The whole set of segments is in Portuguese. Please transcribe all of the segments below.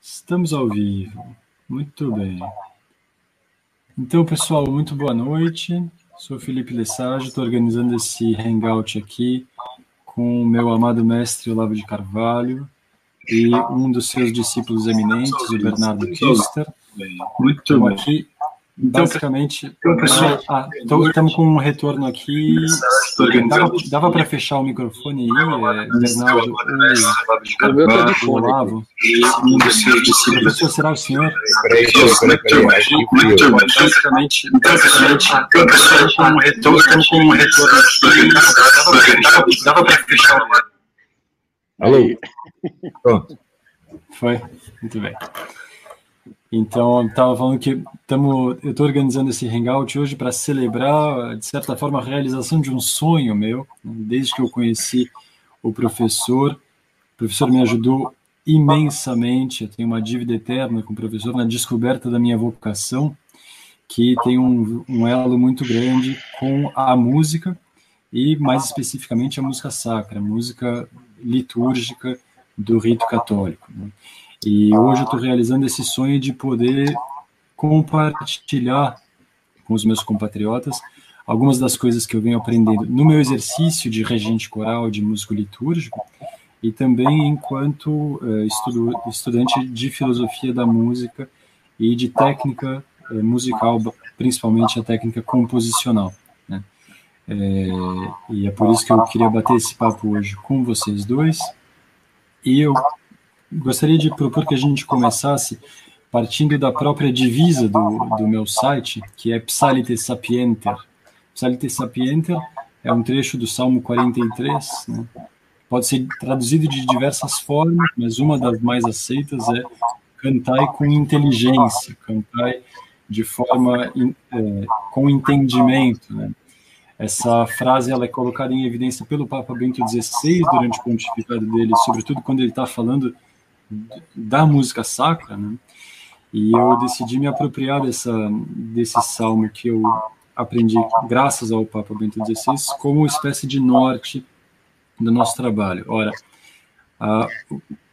Estamos ao vivo. Muito bem. Então, pessoal, muito boa noite. Sou Felipe Lessage, estou organizando esse hangout aqui com o meu amado mestre Olavo de Carvalho e um dos seus discípulos eminentes, o Bernardo Kister. Muito bem. aqui então, basicamente, então, pessoal, ah, estamos com um retorno aqui. Dava, dava para fechar o microfone aí, é, Bernardo? O meu está de fone. Olavo. Professor, será o senhor? Basicamente, estamos com um retorno. Estamos com um retorno aqui. Dava para fechar o. Alô? Pronto. Foi? Muito bem. Então, estava falando que tamo, eu estou organizando esse hangout hoje para celebrar, de certa forma, a realização de um sonho meu. Desde que eu conheci o professor, o professor me ajudou imensamente. Eu tenho uma dívida eterna com o professor na descoberta da minha vocação, que tem um, um elo muito grande com a música e, mais especificamente, a música sacra, a música litúrgica do rito católico. Né? E hoje eu estou realizando esse sonho de poder compartilhar com os meus compatriotas algumas das coisas que eu venho aprendendo no meu exercício de regente coral, de músico litúrgico, e também enquanto uh, estudo, estudante de filosofia da música e de técnica uh, musical, principalmente a técnica composicional. Né? É, e é por isso que eu queria bater esse papo hoje com vocês dois. E eu gostaria de propor que a gente começasse partindo da própria divisa do, do meu site, que é Psalite Sapienter. Psalite Sapienter é um trecho do Salmo 43, né? pode ser traduzido de diversas formas, mas uma das mais aceitas é cantai com inteligência, cantai de forma é, com entendimento. Né? Essa frase ela é colocada em evidência pelo Papa Bento XVI durante o pontificado dele, sobretudo quando ele está falando da música sacra, né? E eu decidi me apropriar dessa, desse salmo que eu aprendi graças ao Papa Bento XVI como espécie de norte do nosso trabalho. Ora, a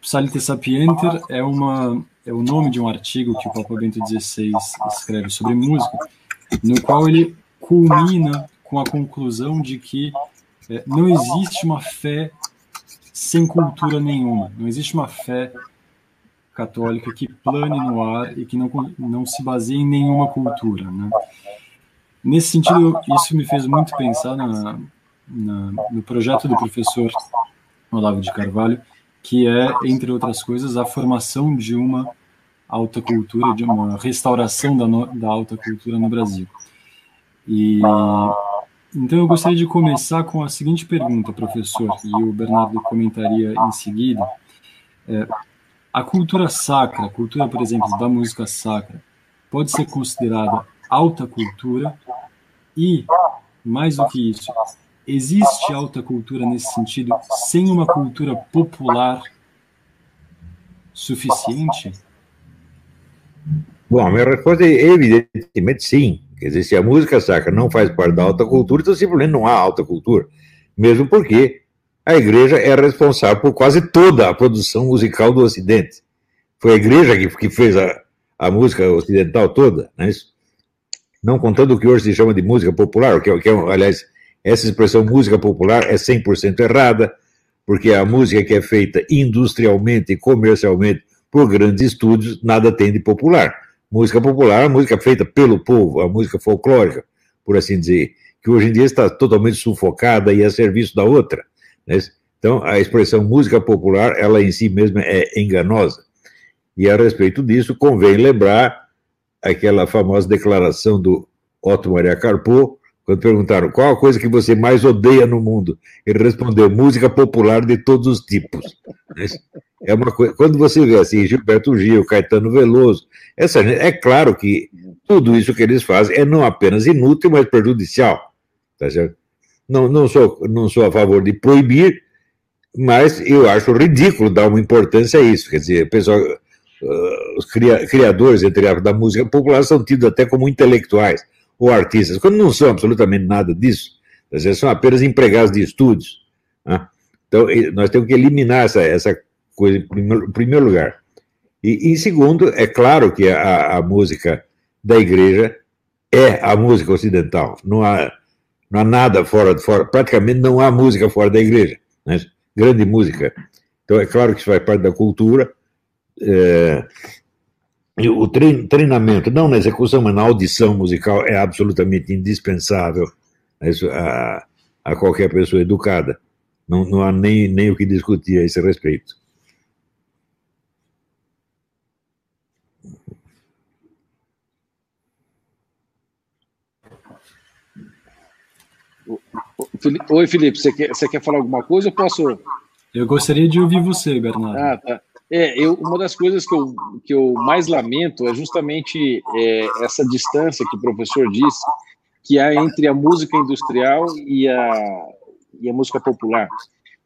Psalite Sapienter é uma é o nome de um artigo que o Papa Bento XVI escreve sobre música, no qual ele culmina com a conclusão de que é, não existe uma fé sem cultura nenhuma. Não existe uma fé católica que plane no ar e que não, não se baseie em nenhuma cultura. Né? Nesse sentido, isso me fez muito pensar na, na, no projeto do professor Olavo de Carvalho, que é, entre outras coisas, a formação de uma alta cultura, de uma restauração da, no, da alta cultura no Brasil. E então eu gostaria de começar com a seguinte pergunta, professor, e o Bernardo comentaria em seguida. É, a cultura sacra, a cultura, por exemplo, da música sacra, pode ser considerada alta cultura e, mais do que isso, existe alta cultura nesse sentido sem uma cultura popular suficiente? Bom, a minha resposta é evidentemente sim. Quer dizer, se a música sacra não faz parte da alta cultura, então simplesmente não há alta cultura. Mesmo porque a igreja é responsável por quase toda a produção musical do Ocidente. Foi a igreja que, que fez a, a música ocidental toda, não é isso? Não contando o que hoje se chama de música popular, que, é, que é, aliás, essa expressão música popular é 100% errada, porque a música que é feita industrialmente e comercialmente por grandes estúdios, nada tem de popular música popular, a música feita pelo povo, a música folclórica, por assim dizer, que hoje em dia está totalmente sufocada e a serviço da outra. Né? Então, a expressão música popular, ela em si mesma é enganosa. E a respeito disso, convém lembrar aquela famosa declaração do Otto Maria Carpo, quando perguntaram qual a coisa que você mais odeia no mundo, ele respondeu música popular de todos os tipos. É uma coisa, quando você vê assim Gilberto Gil, Caetano Veloso, essa é claro que tudo isso que eles fazem é não apenas inútil, mas prejudicial, tá certo? Não, não sou não sou a favor de proibir, mas eu acho ridículo dar uma importância a isso. Quer dizer, pessoal, uh, os criadores entre a, da música popular são tidos até como intelectuais ou artistas, quando não são absolutamente nada disso, são apenas empregados de estúdios. Né? Então, nós temos que eliminar essa, essa coisa em primeiro, primeiro lugar. E, em segundo, é claro que a, a, música da igreja é a música ocidental. Não há, não há nada fora, fora, praticamente não há música fora da igreja. Né? Grande música. Então, é claro que isso faz parte da cultura. É, o treinamento, não na execução, mas na audição musical, é absolutamente indispensável a, a qualquer pessoa educada. Não, não há nem, nem o que discutir a esse respeito. Oi, Felipe, você quer, você quer falar alguma coisa ou posso. Eu gostaria de ouvir você, Bernardo. Ah, tá. É, eu, uma das coisas que eu, que eu mais lamento é justamente é, essa distância que o professor disse que há entre a música industrial e a, e a música popular.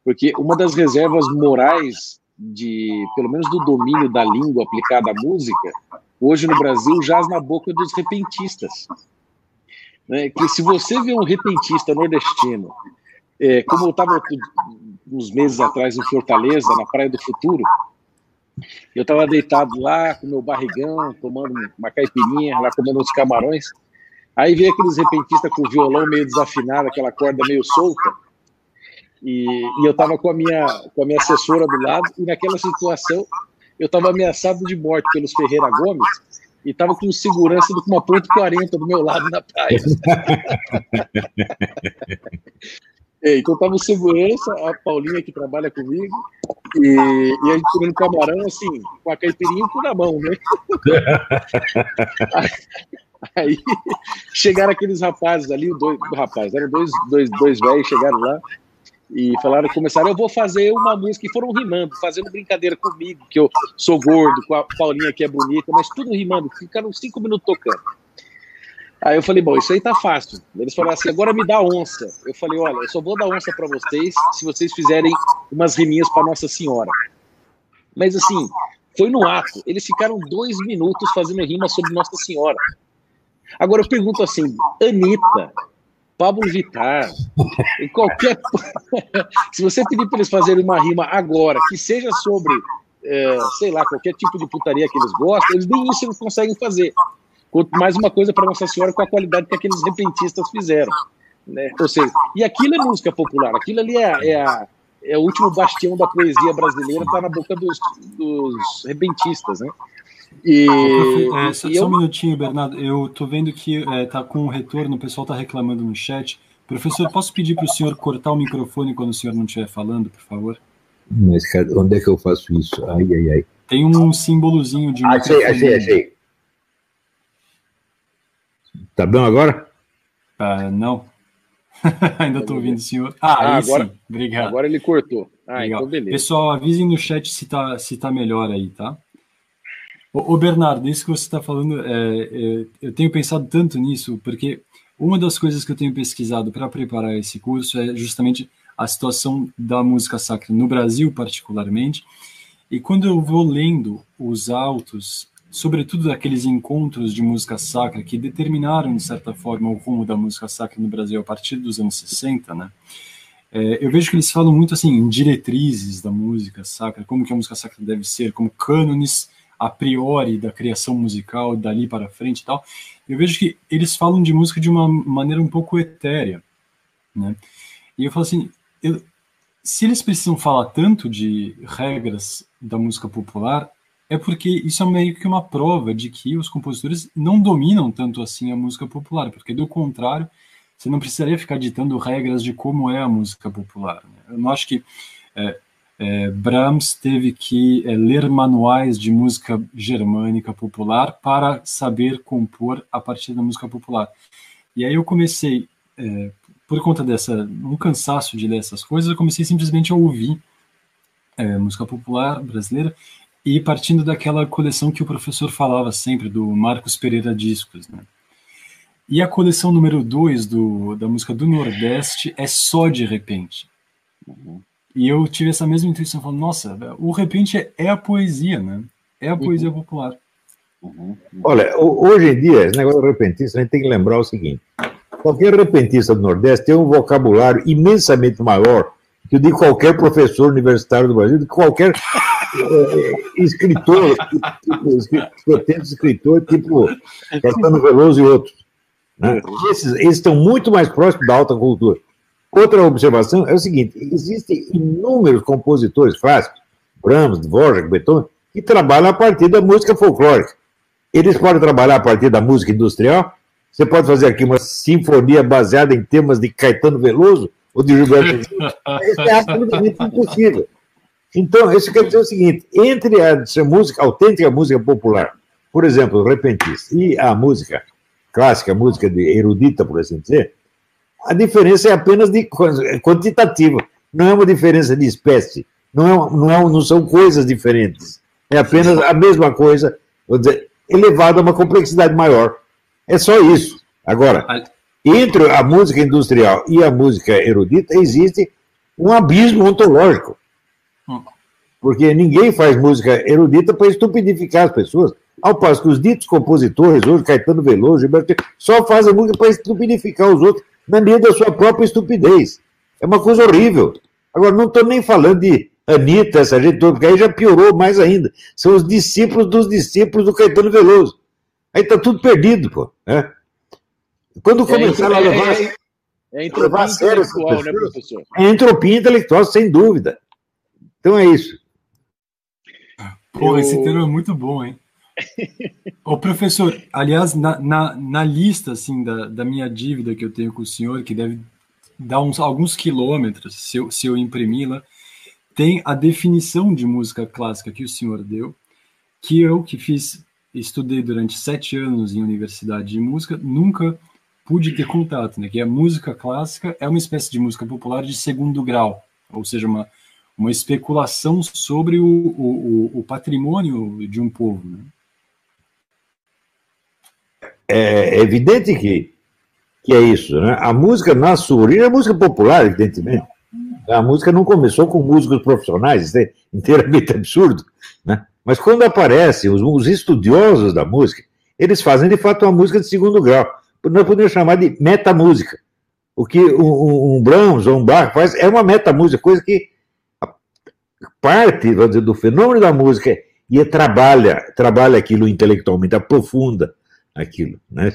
Porque uma das reservas morais de, pelo menos do domínio da língua aplicada à música, hoje no Brasil jaz na boca dos repentistas. Né? Que se você vê um repentista nordestino, é, como eu estava uns meses atrás em Fortaleza, na Praia do Futuro, eu estava deitado lá com meu barrigão, tomando uma caipirinha, lá comendo uns camarões. Aí veio aqueles repentistas com o violão meio desafinado, aquela corda meio solta. E, e eu estava com, a minha, com a minha assessora do lado, e naquela situação eu estava ameaçado de morte pelos Ferreira Gomes, e estava com segurança com uma ponto 40 do meu lado na praia. É, então tava o segurança, a Paulinha que trabalha comigo, e, e a gente comendo camarão, assim, com a caipirinha com na mão, né? Aí chegaram aqueles rapazes ali, dois rapazes, eram dois, dois, dois velhos, chegaram lá e falaram, começaram, eu vou fazer uma música, e foram rimando, fazendo brincadeira comigo, que eu sou gordo, com a Paulinha que é bonita, mas tudo rimando, ficaram cinco minutos tocando. Aí eu falei, bom, isso aí tá fácil. Eles falaram assim, agora me dá onça. Eu falei, olha, eu só vou dar onça para vocês se vocês fizerem umas riminhas para Nossa Senhora. Mas assim, foi no ato. Eles ficaram dois minutos fazendo rima sobre Nossa Senhora. Agora eu pergunto assim, Anitta, Pablo Vittar, qualquer. se você pedir para eles fazerem uma rima agora, que seja sobre, é, sei lá, qualquer tipo de putaria que eles gostam, eles nem isso eles conseguem fazer mais uma coisa para Nossa Senhora com a qualidade que aqueles repentistas fizeram. Né? Ou seja, e aquilo é música popular, aquilo ali é, é, a, é o último bastião da poesia brasileira, está na boca dos, dos repentistas, né? E, é, só, e eu... só, um minutinho, Bernardo. Eu estou vendo que está é, com um retorno, o pessoal está reclamando no chat. Professor, posso pedir para o senhor cortar o microfone quando o senhor não estiver falando, por favor? Mas onde é que eu faço isso? Ai, ai, ai. Tem um símbolozinho de. Achei, achei, achei. Tá bom agora? Ah, não. Ainda estou ouvindo o senhor. Ah, ah agora, sim. Obrigado. Agora ele cortou. Ah, então beleza. Pessoal, avisem no chat se tá, se tá melhor aí, tá? Ô, ô Bernardo, isso que você está falando, é, é, eu tenho pensado tanto nisso, porque uma das coisas que eu tenho pesquisado para preparar esse curso é justamente a situação da música sacra no Brasil, particularmente. E quando eu vou lendo os autos sobretudo daqueles encontros de música sacra que determinaram, de certa forma, o rumo da música sacra no Brasil a partir dos anos 60, né? É, eu vejo que eles falam muito assim em diretrizes da música sacra, como que a música sacra deve ser, como cânones a priori da criação musical dali para frente e tal. Eu vejo que eles falam de música de uma maneira um pouco etérea, né? E eu falo assim, eu, se eles precisam falar tanto de regras da música popular, é porque isso é meio que uma prova de que os compositores não dominam tanto assim a música popular, porque do contrário, você não precisaria ficar ditando regras de como é a música popular. Né? Eu não acho que é, é, Brahms teve que é, ler manuais de música germânica popular para saber compor a partir da música popular. E aí eu comecei, é, por conta dessa, um cansaço de ler essas coisas, eu comecei simplesmente a ouvir é, música popular brasileira e partindo daquela coleção que o professor falava sempre, do Marcos Pereira Discos. Né? E a coleção número 2 da música do Nordeste é só de repente. Uhum. E eu tive essa mesma intuição, falando, nossa, o repente é, a poesia, né? É a poesia uhum. popular. Uhum. Olha, hoje em dia, esse negócio de repentista, a gente tem que lembrar o seguinte: qualquer repentista do Nordeste tem um vocabulário imensamente maior que o de qualquer professor universitário do Brasil, de qualquer é, escritor, tipo, tipo, escritor tipo Caetano Veloso e outros. Né? Esses estão muito mais próximos da alta cultura. Outra observação é o seguinte: existem inúmeros compositores clássicos, Brahms, Dvorak, Beethoven, que trabalham a partir da música folclórica. Eles podem trabalhar a partir da música industrial. Você pode fazer aqui uma sinfonia baseada em temas de Caetano Veloso ou de Gilberto Isso é absolutamente impossível. Então, isso quer dizer o seguinte: entre a música, a autêntica música popular, por exemplo, o repentista, e a música clássica, a música de erudita, por assim dizer, a diferença é apenas de quantitativa, não é uma diferença de espécie, não, é, não, é, não são coisas diferentes, é apenas a mesma coisa, vou dizer, elevada a uma complexidade maior. É só isso. Agora, entre a música industrial e a música erudita existe um abismo ontológico. Porque ninguém faz música erudita para estupidificar as pessoas. Ao passo que os ditos compositores, hoje, Caetano Veloso, Gilberto, só fazem música para estupidificar os outros na medida da sua própria estupidez. É uma coisa horrível. Agora, não estou nem falando de Anitta, essa gente toda, porque aí já piorou mais ainda. São os discípulos dos discípulos do Caetano Veloso. Aí está tudo perdido, pô. Né? Quando começaram é, a levar. É, é, é entropia intelectual, né, professor? É entropia intelectual, sem dúvida. Então é isso. Pô, Eu... esse termo é muito bom, hein? Ô, professor, aliás, na, na, na, lista assim, da, da minha dívida que eu tenho com o senhor, que deve dar uns, alguns quilômetros, se eu, se eu imprimi-la, tem a definição de música clássica que o senhor deu, que eu, que fiz, estudei durante sete anos em universidade de música, nunca pude ter contato, né? Que a música clássica é uma espécie de música popular de segundo grau, ou seja, uma, uma especulação sobre o, o, o patrimônio de um povo, né? É evidente que, que é isso, né? A música, na sua origem, é música popular, evidentemente. A música não começou com músicos profissionais, isso é inteiramente absurdo, né? Mas quando aparecem os, os estudiosos da música, eles fazem de fato uma música de segundo grau nós podemos chamar de metamúsica. O que um, um Brahms ou um Bach faz é uma metamúsica, coisa que parte dizer, do fenômeno da música e trabalha, trabalha aquilo intelectualmente, aprofunda aquilo. Né?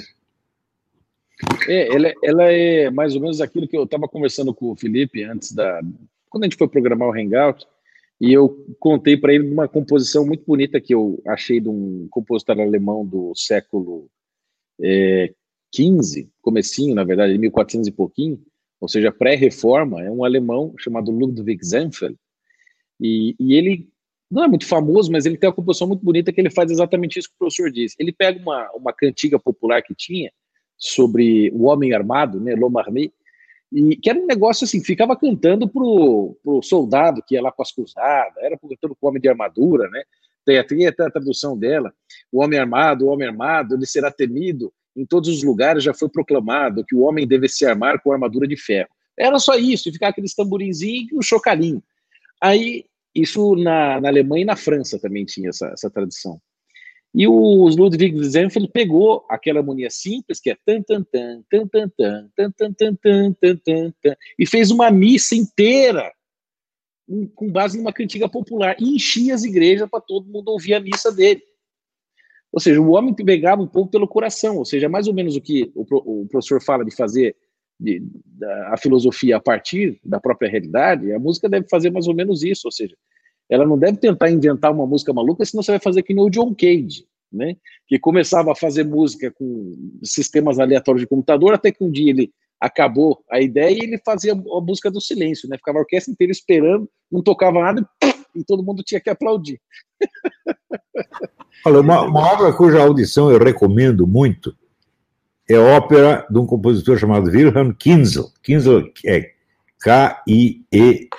É, ela, ela é mais ou menos aquilo que eu estava conversando com o Felipe antes da. Quando a gente foi programar o Hangout, e eu contei para ele uma composição muito bonita que eu achei de um compositor alemão do século é, 15, comecinho, na verdade, de 1400 e pouquinho, ou seja, pré-reforma, é um alemão chamado Ludwig Zenfel, e, e, ele não é muito famoso, mas ele tem uma composição muito bonita que ele faz exatamente isso que o professor disse. Ele pega uma, uma cantiga popular que tinha sobre o homem armado, né, l'homme e que era um negócio assim, ficava cantando pro, pro soldado que ia lá com as cruzadas, era cantando o homem de armadura, né, tem até a tradução dela, o homem armado, o homem armado, ele será temido, em todos os lugares já foi proclamado que o homem deve se armar com armadura de ferro. Era só isso, e ficar aqueles tamborinzinhos e um chocalinho. Aí, isso na, na Alemanha e na França também tinha essa, essa tradição. E o Ludwig Zenfeld pegou aquela harmonia simples, que é tan tan tan tan tan tan tan tan tan tan tan tan tan e fez uma missa inteira com base numa cantiga popular e enchia as igrejas para todo mundo ouvir a missa dele. Ou seja, o homem pegava um pouco pelo coração, ou seja, mais ou menos o que o, o professor fala de fazer de, da, a filosofia a partir da própria realidade, a música deve fazer mais ou menos isso, ou seja, ela não deve tentar inventar uma música maluca, senão você vai fazer que nem o John Cage, né? que começava a fazer música com sistemas aleatórios de computador, até que um dia ele acabou a ideia e ele fazia a música do silêncio, né? ficava a orquestra inteira esperando, não tocava nada e, e todo mundo tinha que aplaudir. Olha, uma, uma, obra cuja audição eu recomendo muito é ópera de um compositor chamado Wilhelm Kinzel. Kinzel é K-I-E-N-Z-L.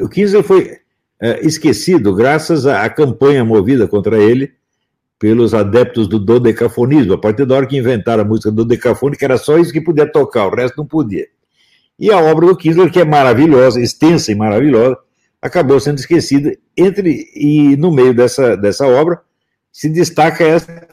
O Kinzel foi é, esquecido graças à, campanha movida contra ele pelos adeptos do dodecafonismo. A partir da hora que inventaram a música dodecafônica, era só isso que podia tocar, o resto não podia. E a obra do Kinsler, que é maravilhosa, extensa e maravilhosa, acabou sendo esquecida. Entre e no meio dessa, dessa obra se destaca essa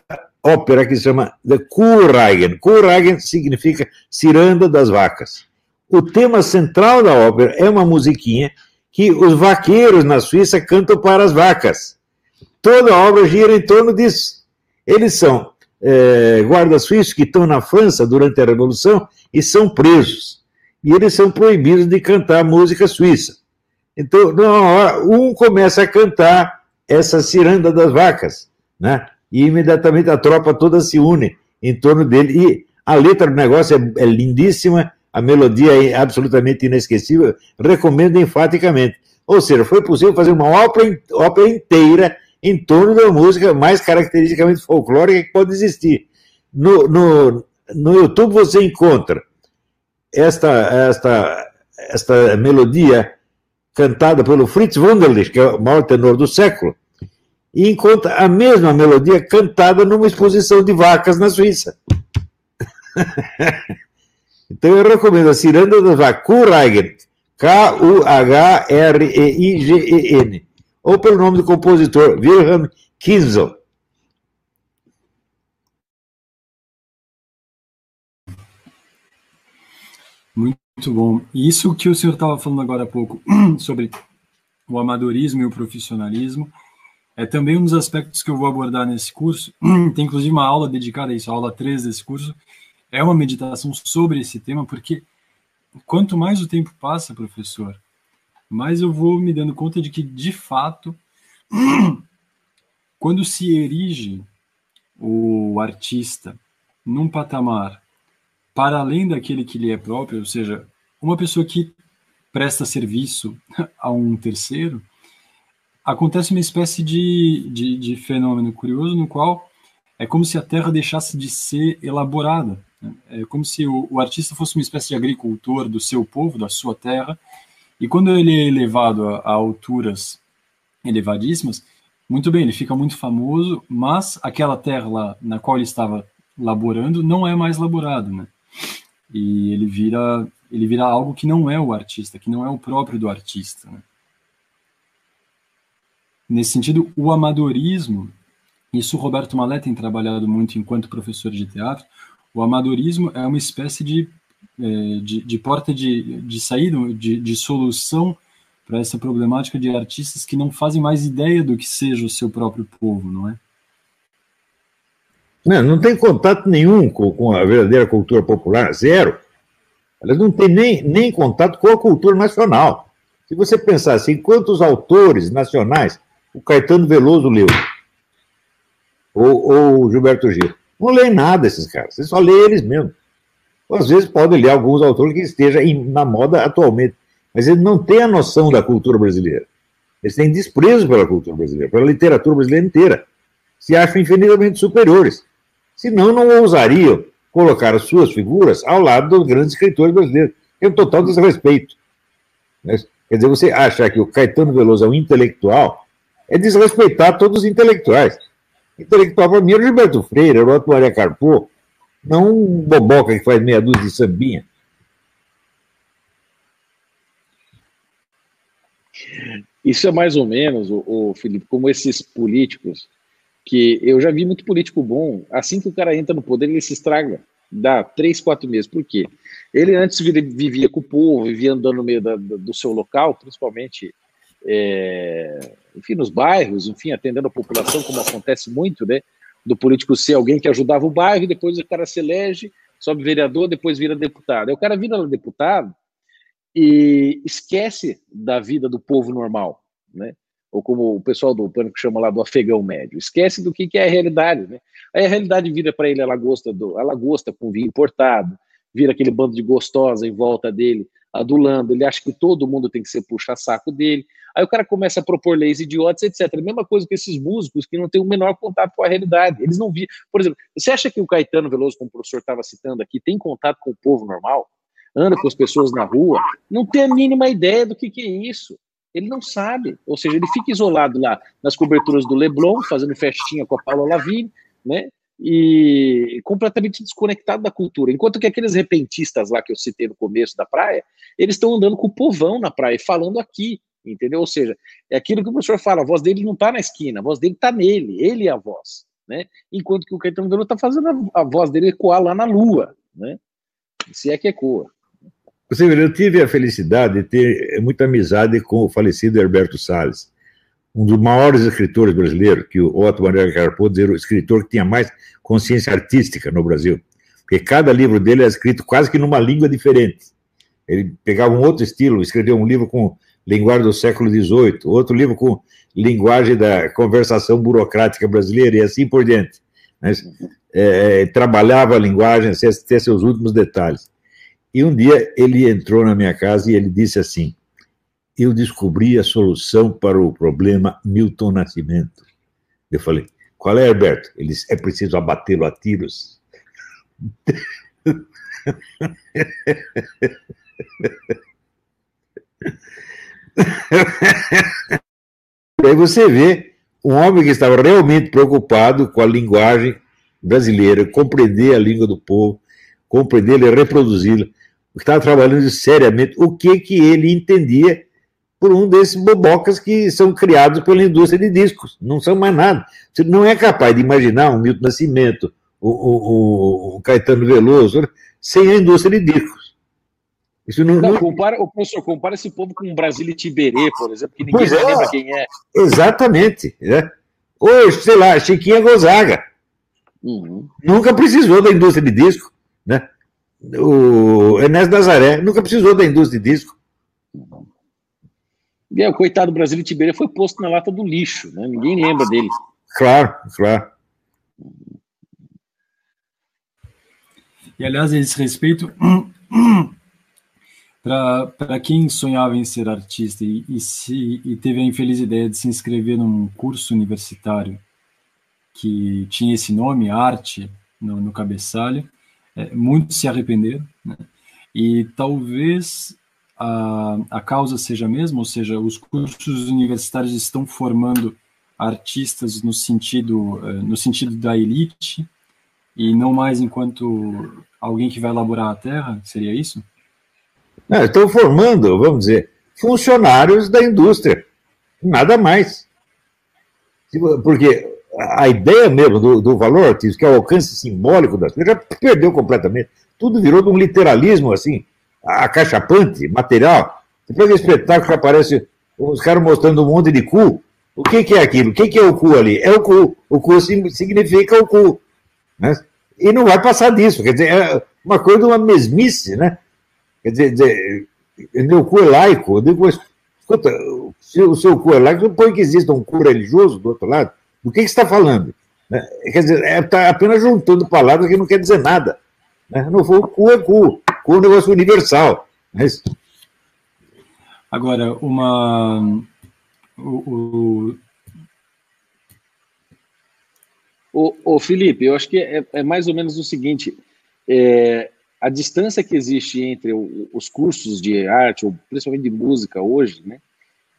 ópera que se chama The Kurreigen. Kurreigen significa ciranda das vacas. O tema central da ópera é uma musiquinha que os vaqueiros na Suíça cantam para as vacas. Toda a obra gira em torno disso. Eles são é, guardas suíços que estão na França durante a Revolução e são presos. E eles são proibidos de cantar música suíça. Então, numa hora, um começa a cantar essa ciranda das vacas, né? E imediatamente a tropa toda se une em torno dele. E a letra do negócio é, é lindíssima, a melodia é absolutamente inesquecível, recomendo enfaticamente. Ou seja, foi possível fazer uma ópera, ópera inteira em torno da música mais caracteristicamente folclórica que pode existir. No, no, no YouTube você encontra esta, esta, esta melodia cantada pelo Fritz Wunderlich, que é o maior tenor do século, e encontra a mesma melodia cantada numa exposição de vacas na Suíça. então eu recomendo a Ciranda das Vacas, Kuhreigen, K-U-H-R-E-I-G-E-N ou pelo nome do compositor Wilhelm Kinsel. Muito bom. Isso que o senhor estava falando agora há pouco sobre o amadorismo e o profissionalismo é também um dos aspectos que eu vou abordar nesse curso. Tem inclusive uma aula dedicada a isso, a aula 3 desse curso. É uma meditação sobre esse tema, porque quanto mais o tempo passa, professor, mas eu vou me dando conta de que, de fato, quando se erige o artista num patamar para além daquele que lhe é próprio, ou seja, uma pessoa que presta serviço a um terceiro, acontece uma espécie de, de, de fenômeno curioso no qual é como se a terra deixasse de ser elaborada. Né? É como se o, o, artista fosse uma espécie de agricultor do seu povo, da sua terra, e quando ele é elevado a, a alturas elevadíssimas, muito bem, ele fica muito famoso, mas aquela terra lá na qual ele estava laborando não é mais laborado, né? E ele vira ele vira algo que não é o artista, que não é o próprio do artista, né? Nesse sentido, o amadorismo, isso o Roberto Malé tem trabalhado muito enquanto professor de teatro, o amadorismo é uma espécie de é, de, de, porta de, de saída, de, de solução para essa problemática de artistas que não fazem mais ideia do que seja o seu próprio povo, não é? Não, não tem contato nenhum com, com a verdadeira cultura popular, zero. Elas não têm nem, nem contato com a cultura nacional. Se você pensar assim, quantos autores nacionais o Caetano Veloso leu? Ou, ou o Gilberto Gil? Não lê nada esses caras, você só lê eles mesmos às vezes pode ler alguns autores que estejam na moda atualmente, mas ele não tem a noção da cultura brasileira. Eles têm desprezo pela cultura brasileira, pela literatura brasileira inteira. Se acham infinitamente superiores. Senão, não ousariam colocar as suas figuras ao lado dos grandes escritores brasileiros. É um total desrespeito. Né? Quer dizer, você achar que o Caetano Veloso é um intelectual é desrespeitar todos os intelectuais. Intelectual, para mim, é o Gilberto Freire, era o Otto Maria Carpo, não um boboca que faz meia dúzia de sambinha. Isso é mais ou menos, o, o, Felipe, como esses políticos, que eu já vi muito político bom, assim que o cara entra no poder, ele se estraga. Dá três, quatro meses. Por quê? Ele antes vivia com o povo, vivia andando no meio da, do seu local, principalmente, é, enfim, nos bairros, enfim, atendendo a população, como acontece muito, né? do político ser alguém que ajudava o bairro, e depois o cara se elege, sobe vereador, depois vira deputado. Aí o cara vira deputado e esquece da vida do povo normal, né? Ou como o pessoal do Pânico chama lá do afegão médio, esquece do que, que é a realidade, né? Aí a realidade vira para ele a lagosta, do, a lagosta com vinho importado, vira aquele bando de gostosa em volta dele, adulando, ele acha que todo mundo tem que ser puxa-saco dele. Aí o cara começa a propor leis idiotas, etc. Mesma coisa que esses músicos que não têm o menor contato com a realidade. Eles não viram. Por exemplo, você acha que o Caetano Veloso, como o professor estava citando aqui, tem contato com o povo normal? Anda com as pessoas na rua? Não tem a mínima ideia do que, que é isso. Ele não sabe. Ou seja, ele fica isolado lá nas coberturas do Leblon, fazendo festinha com a Paula Lavigne, né? E completamente desconectado da cultura. Enquanto que aqueles repentistas lá que eu citei no começo da praia, eles estão andando com o povão na praia, falando aqui, entendeu? Ou seja, é aquilo que o professor fala, a voz dele não está na esquina, a voz dele está nele, ele é a voz, né? Enquanto que o Caetano Veloso está fazendo a, voz dele ecoar lá na lua, né? Se é que ecoa. Você vê, eu tive a felicidade de ter muita amizade com o falecido Herberto Salles, um dos maiores escritores brasileiros, que o Otto Maria Carpo dizer o escritor que tinha mais consciência artística no Brasil. Porque cada livro dele é escrito quase que numa língua diferente. Ele pegava um outro estilo, escreveu um livro com linguagem do século XVIII, outro livro com linguagem da conversação burocrática brasileira e assim por diante. Mas, é, é trabalhava a linguagem até seus últimos detalhes. E um dia ele entrou na minha casa e ele disse assim: Eu descobri a solução para o problema Milton Nascimento. Eu falei: Qual é, Alberto? Ele disse: É preciso abatê-lo a tiros. Aí você vê um homem que estava realmente preocupado com a linguagem brasileira, compreender a língua do povo, compreendê-la e reproduzi-la, estava trabalhando seriamente o que, que ele entendia por um desses bobocas que são criados pela indústria de discos. Não são mais nada. Você não é capaz de imaginar um Milton Nascimento, o, o, o Caetano Veloso, sem a indústria de discos. Isso não, não, compara, o professor, compara esse povo com o Brasília Tiberê, por exemplo, que ninguém é, lembra quem é. Exatamente. Né? Ou, sei lá, Chiquinha Gonzaga. Uhum. Nunca precisou da indústria de disco. Né? O Ernesto Nazaré nunca precisou da indústria de disco. E é, o coitado do Brasília Tiberê foi posto na lata do lixo, né? ninguém lembra dele. Claro, claro. E, aliás, a esse respeito, para quem sonhava em ser artista e, e, se, e teve a infeliz ideia de se inscrever num curso universitário que tinha esse nome, arte, no, no cabeçalho, é, muitos se arrependeram, né? e talvez a, a causa seja a mesma, ou seja, os cursos universitários estão formando artistas no sentido, é, no sentido da elite, e não mais enquanto alguém que vai elaborar a terra, seria isso? Não, estão formando, vamos dizer, funcionários da indústria, nada mais. Porque a ideia mesmo do, do valor artístico, que é o alcance simbólico das coisas, já perdeu completamente. Tudo virou de um literalismo, assim, acachapante, material. Você pega espetáculo que aparece os caras mostrando um monte de cu. O que, que é aquilo? O que, que é o cu ali? É o cu. O cu significa o cu. Né? E não vai passar disso. Quer dizer, é uma coisa uma mesmice, né? Quer dizer, meu cu é laico. Eu digo, escuta, se o seu cu é laico, não que exista um cu religioso do outro lado. Do que, que você está falando? Né? Quer dizer, está é, apenas juntando palavras que não quer dizer nada. Né? Não for cu é cu. É um negócio universal. Mas... Agora, uma. O, o... O, Felipe, eu acho que é, é mais ou menos o seguinte: é, a distância que existe entre o, os cursos de arte, ou principalmente de música hoje, né,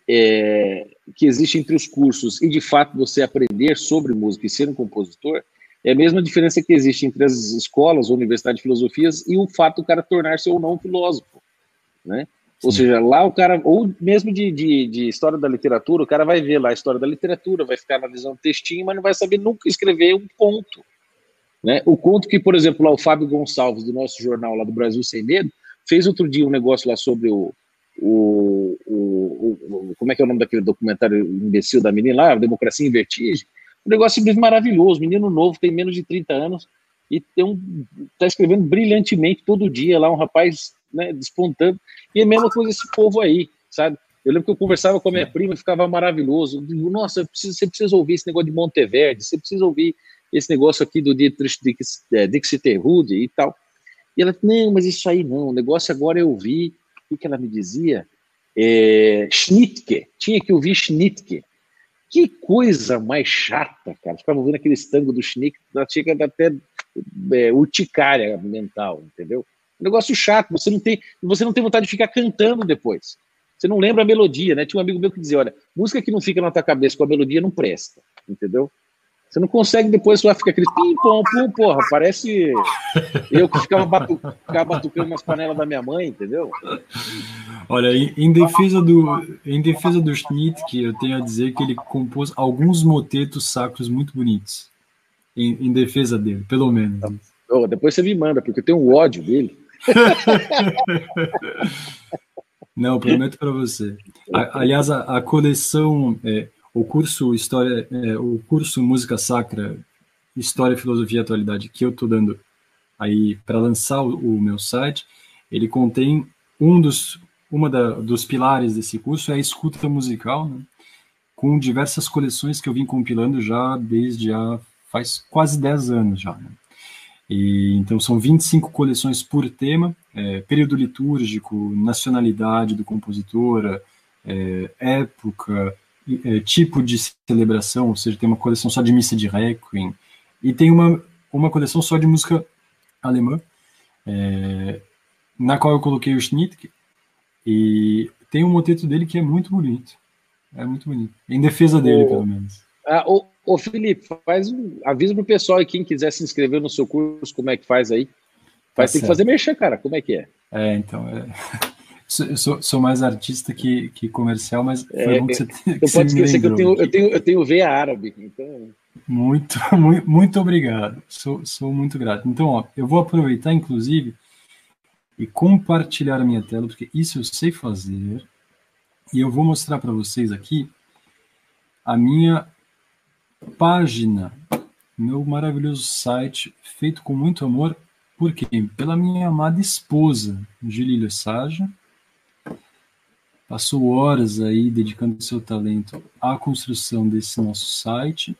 é, que existe entre os cursos e de fato você aprender sobre música e ser um compositor, é a mesma diferença que existe entre as escolas, a universidade de filosofias e o fato do cara tornar-se ou não filósofo, né? Ou seja, lá o cara, ou mesmo de, de, de, história da literatura, o cara vai ver lá a história da literatura, vai ficar analisando textinho, mas não vai saber nunca escrever um conto. Né? O conto que, por exemplo, lá o Fábio Gonçalves, do nosso jornal lá do Brasil Sem Medo, fez outro dia um negócio lá sobre o, o, o, o como é que é o nome daquele documentário imbecil da menina lá, Democracia em Vertigem. Um negócio simplesmente maravilhoso, menino novo, tem menos de 30 anos, e tem um, tá escrevendo brilhantemente todo dia lá, um rapaz né, despontando, e é a mesma coisa esse povo aí, sabe? Eu lembro que eu conversava com a minha prima e ficava maravilhoso. Digo, nossa, preciso, você precisa ouvir esse negócio de Monteverde, você precisa ouvir esse negócio aqui do Dietrich Dixiterrude e tal. E ela, não, mas isso aí não, o negócio agora eu vi, o que ela me dizia? É, Schnittke, tinha que ouvir Schnittke. Que coisa mais chata, cara. Ficava ouvindo aquele tango do Schnittke, chega até é, urticária mental, entendeu? Um negócio chato, você não tem, você não tem vontade de ficar cantando depois. Você não lembra a melodia, né? Tinha um amigo meu que dizia, olha, música que não fica na tua cabeça com a melodia não presta, entendeu? Você não consegue depois lá fica aquele pim, pom, pum, porra. Parece eu que ficava, batu, ficava batucando nas panelas da minha mãe, entendeu? Olha, em, defesa do em defesa do Schmidt, que eu tenho a dizer que ele compôs alguns motetos sacros muito bonitos. Em, em defesa dele, pelo menos. Oh, depois você me manda, porque eu tenho um ódio dele. Não, prometo para você. aliás, a, a coleção, é, o curso História, é, o curso Música Sacra, História, Filosofia e Atualidade, que eu estou dando aí para lançar o, o, meu site, ele contém um dos, uma da, dos pilares desse curso é a escuta musical, né, com diversas coleções que eu vim compilando já desde a, faz quase 10 anos já. Né. E, então são 25 coleções por tema, é, período litúrgico, nacionalidade do compositor, é, época, é, tipo de celebração, ou seja, tem uma coleção só de missa de requiem, e tem uma, uma coleção só de música alemã, é, na qual eu coloquei o Schnittke, e tem um moteto dele que é muito bonito, é muito bonito, em defesa dele, pelo menos. Ah, o, Ô, Felipe, faz um aviso pro pessoal e quem quiser se inscrever no seu curso, como é que faz aí? Vai tá ter que fazer mexer, cara. Como é que é? É, então. É... Eu sou, sou, mais artista que, que comercial, mas foi é, bom que você, que você pode esquecer que eu tenho, eu, tenho, eu tenho veia árabe. Então... Muito, muito, muito obrigado. Sou, sou muito grato. Então, ó, eu vou aproveitar, inclusive, e compartilhar a minha tela, porque isso eu sei fazer. E eu vou mostrar para vocês aqui a minha página, meu maravilhoso site, feito com muito amor, por quê? Pela minha amada esposa, Julie Lesage. Passou horas aí dedicando seu talento à construção desse nosso site,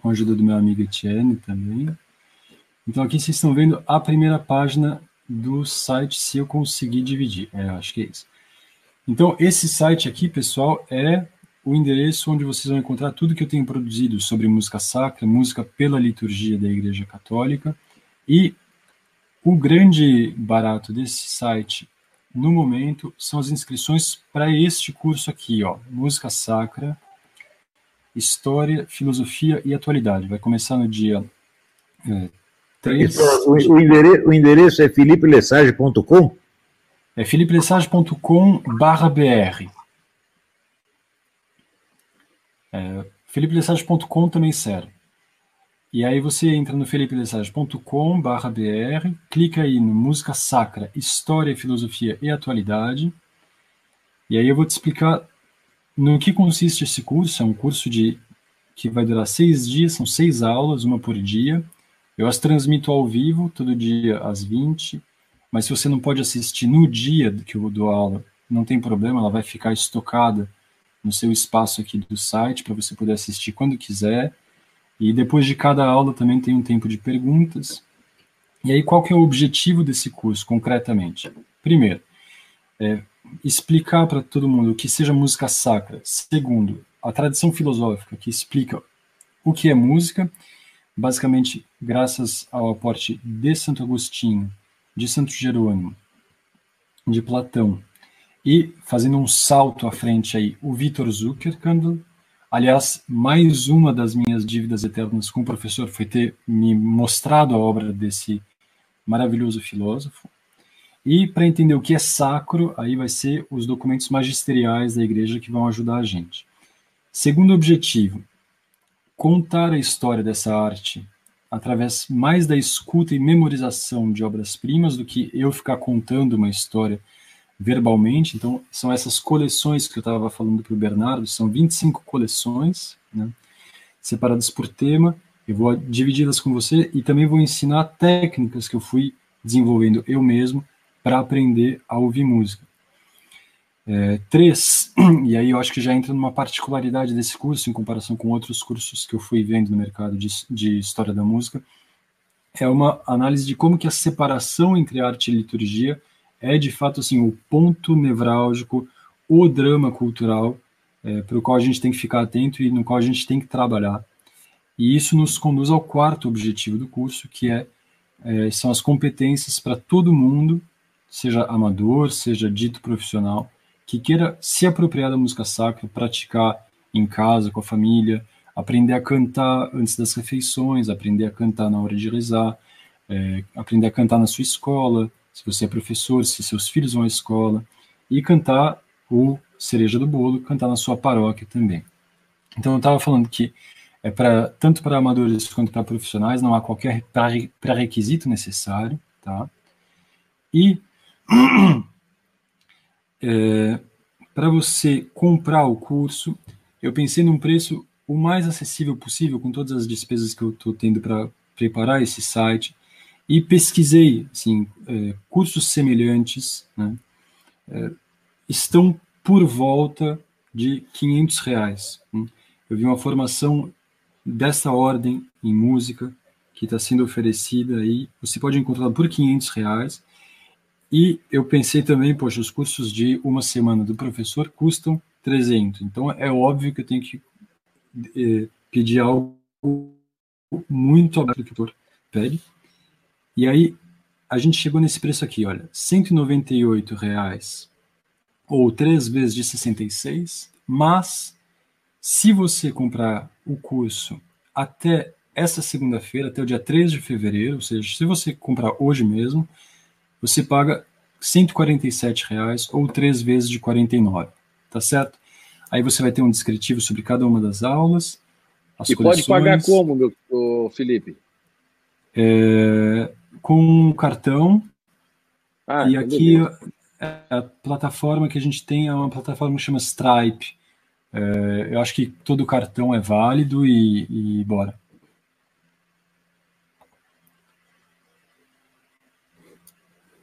com a ajuda do meu amigo Etienne também. Então aqui vocês estão vendo a primeira página do site, se eu conseguir dividir. É, acho que é isso. Então, esse site aqui, pessoal, é o endereço onde vocês vão encontrar tudo que eu tenho produzido sobre música sacra, música pela liturgia da Igreja Católica. E o grande barato desse site, no momento, são as inscrições para este curso aqui, ó, Música Sacra, História, Filosofia e Atualidade. Vai começar no dia é, 3... o, o, endereço, o endereço é filipelessage.com? É filipelessage.com barra BR. É, felipelessage.com também serve. E aí você entra no felipelessage.com barra br, clica aí no Música Sacra, História, Filosofia e Atualidade. E aí eu vou te explicar no que consiste esse curso. É um curso de que vai durar seis dias, são seis aulas, uma por dia. Eu as transmito ao vivo, todo dia às 20. Mas se você não pode assistir no dia que eu dou aula, não tem problema, ela vai ficar estocada no seu espaço aqui do site para você poder assistir quando quiser. E depois de cada aula também tem um tempo de perguntas. E aí qual que é o objetivo desse curso concretamente? Primeiro, é explicar para todo mundo o que seja música sacra. Segundo, a tradição filosófica que explica o que é música, basicamente graças ao aporte de Santo Agostinho, de Santo Jerônimo, de Platão e fazendo um salto à frente aí, o Vitor Zuckerkandl. Aliás, mais uma das minhas dívidas eternas com o professor foi ter me mostrado a obra desse maravilhoso filósofo. E para entender o que é sacro, aí vai ser os documentos magisteriais da igreja que vão ajudar a gente. Segundo objetivo, contar a história dessa arte através mais da escuta e memorização de obras-primas do que eu ficar contando uma história verbalmente. Então, são essas coleções que eu estava falando para o Bernardo, são 25 coleções, né, separadas por tema. Eu vou dividi-las com você e também vou ensinar técnicas que eu fui desenvolvendo eu mesmo para aprender a ouvir música. É, três, e aí eu acho que já entra numa particularidade desse curso em comparação com outros cursos que eu fui vendo no mercado de, de história da música, é uma análise de como que a separação entre arte e liturgia é de fato assim o ponto nevrálgico, o drama cultural é, para o qual a gente tem que ficar atento e no qual a gente tem que trabalhar. E isso nos conduz ao quarto objetivo do curso, que é, é são as competências para todo mundo, seja amador, seja dito profissional, que queira se apropriar da música sacra, praticar em casa, com a família, aprender a cantar antes das refeições, aprender a cantar na hora de rezar, é, aprender a cantar na sua escola, se você é professor, se seus filhos vão à escola, e cantar o cereja do bolo, cantar na sua paróquia também. Então eu estava falando que é para tanto para amadores quanto para profissionais não há qualquer pré-requisito necessário, tá? E é, para você comprar o curso, eu pensei num preço o mais acessível possível, com todas as despesas que eu estou tendo para preparar esse site, e pesquisei, assim, é, cursos semelhantes, né, é, estão por volta de 500 reais. Né? Eu vi uma formação dessa ordem em música que está sendo oferecida aí, você pode encontrar por 500 reais, e eu pensei também, poxa, os cursos de uma semana do professor custam 300, então é óbvio que eu tenho que é, pedir algo muito abaixo do que o tutor pede. E aí a gente chegou nesse preço aqui, olha, 198 reais ou três vezes de 66, mas se você comprar o curso até essa segunda-feira, até o dia 3 de fevereiro, ou seja, se você comprar hoje mesmo, você paga 147 reais ou três vezes de 49, tá certo? Aí você vai ter um descritivo sobre cada uma das aulas. e pode pagar como, meu, Felipe? É, com cartão. Ah, e aqui a, a, plataforma que a gente tem é uma plataforma que chama Stripe. É, eu acho que todo cartão é válido e, e bora.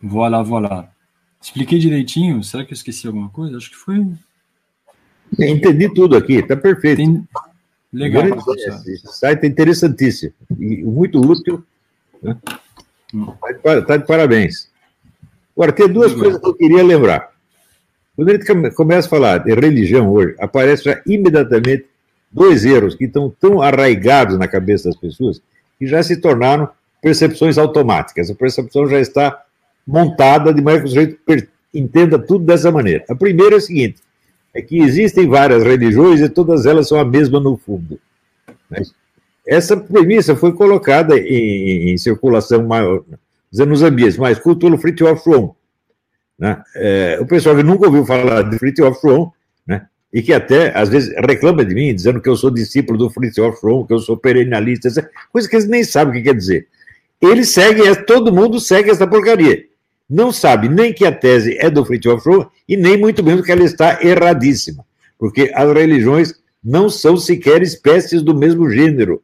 Voilà, voilà. Expliquei direitinho? Será que eu esqueci alguma coisa? Acho que foi. Entendi tudo aqui, tá perfeito. Tem... Legal. Esse site é interessantíssimo e muito útil. Né? Hum. Tá, de, parabéns. Agora, tem duas coisas que eu queria lembrar. Quando a gente começa a falar de religião hoje, aparece já imediatamente dois erros que estão tão arraigados na cabeça das pessoas que já se tornaram percepções automáticas. A percepção já está montada de maneira que o sujeito entenda tudo dessa maneira. A primeira é o seguinte: é que existem várias religiões e todas elas são a mesma no fundo. Essa premissa foi colocada em, em circulação maior, nos ambientes mais cultos pelo Fritjof Schwann. Né? É, o pessoal que nunca ouviu falar de Fritjof Schwann, né? e que até, às vezes, reclama de mim, dizendo que eu sou discípulo do Fritjof Schwann, que eu sou perennialista, coisa que eles nem sabem o que quer dizer. Eles seguem, todo mundo segue essa porcaria não sabe nem que a tese é do Fritjof Schroeder e nem muito menos que ela está erradíssima, porque as religiões não são sequer espécies do mesmo gênero.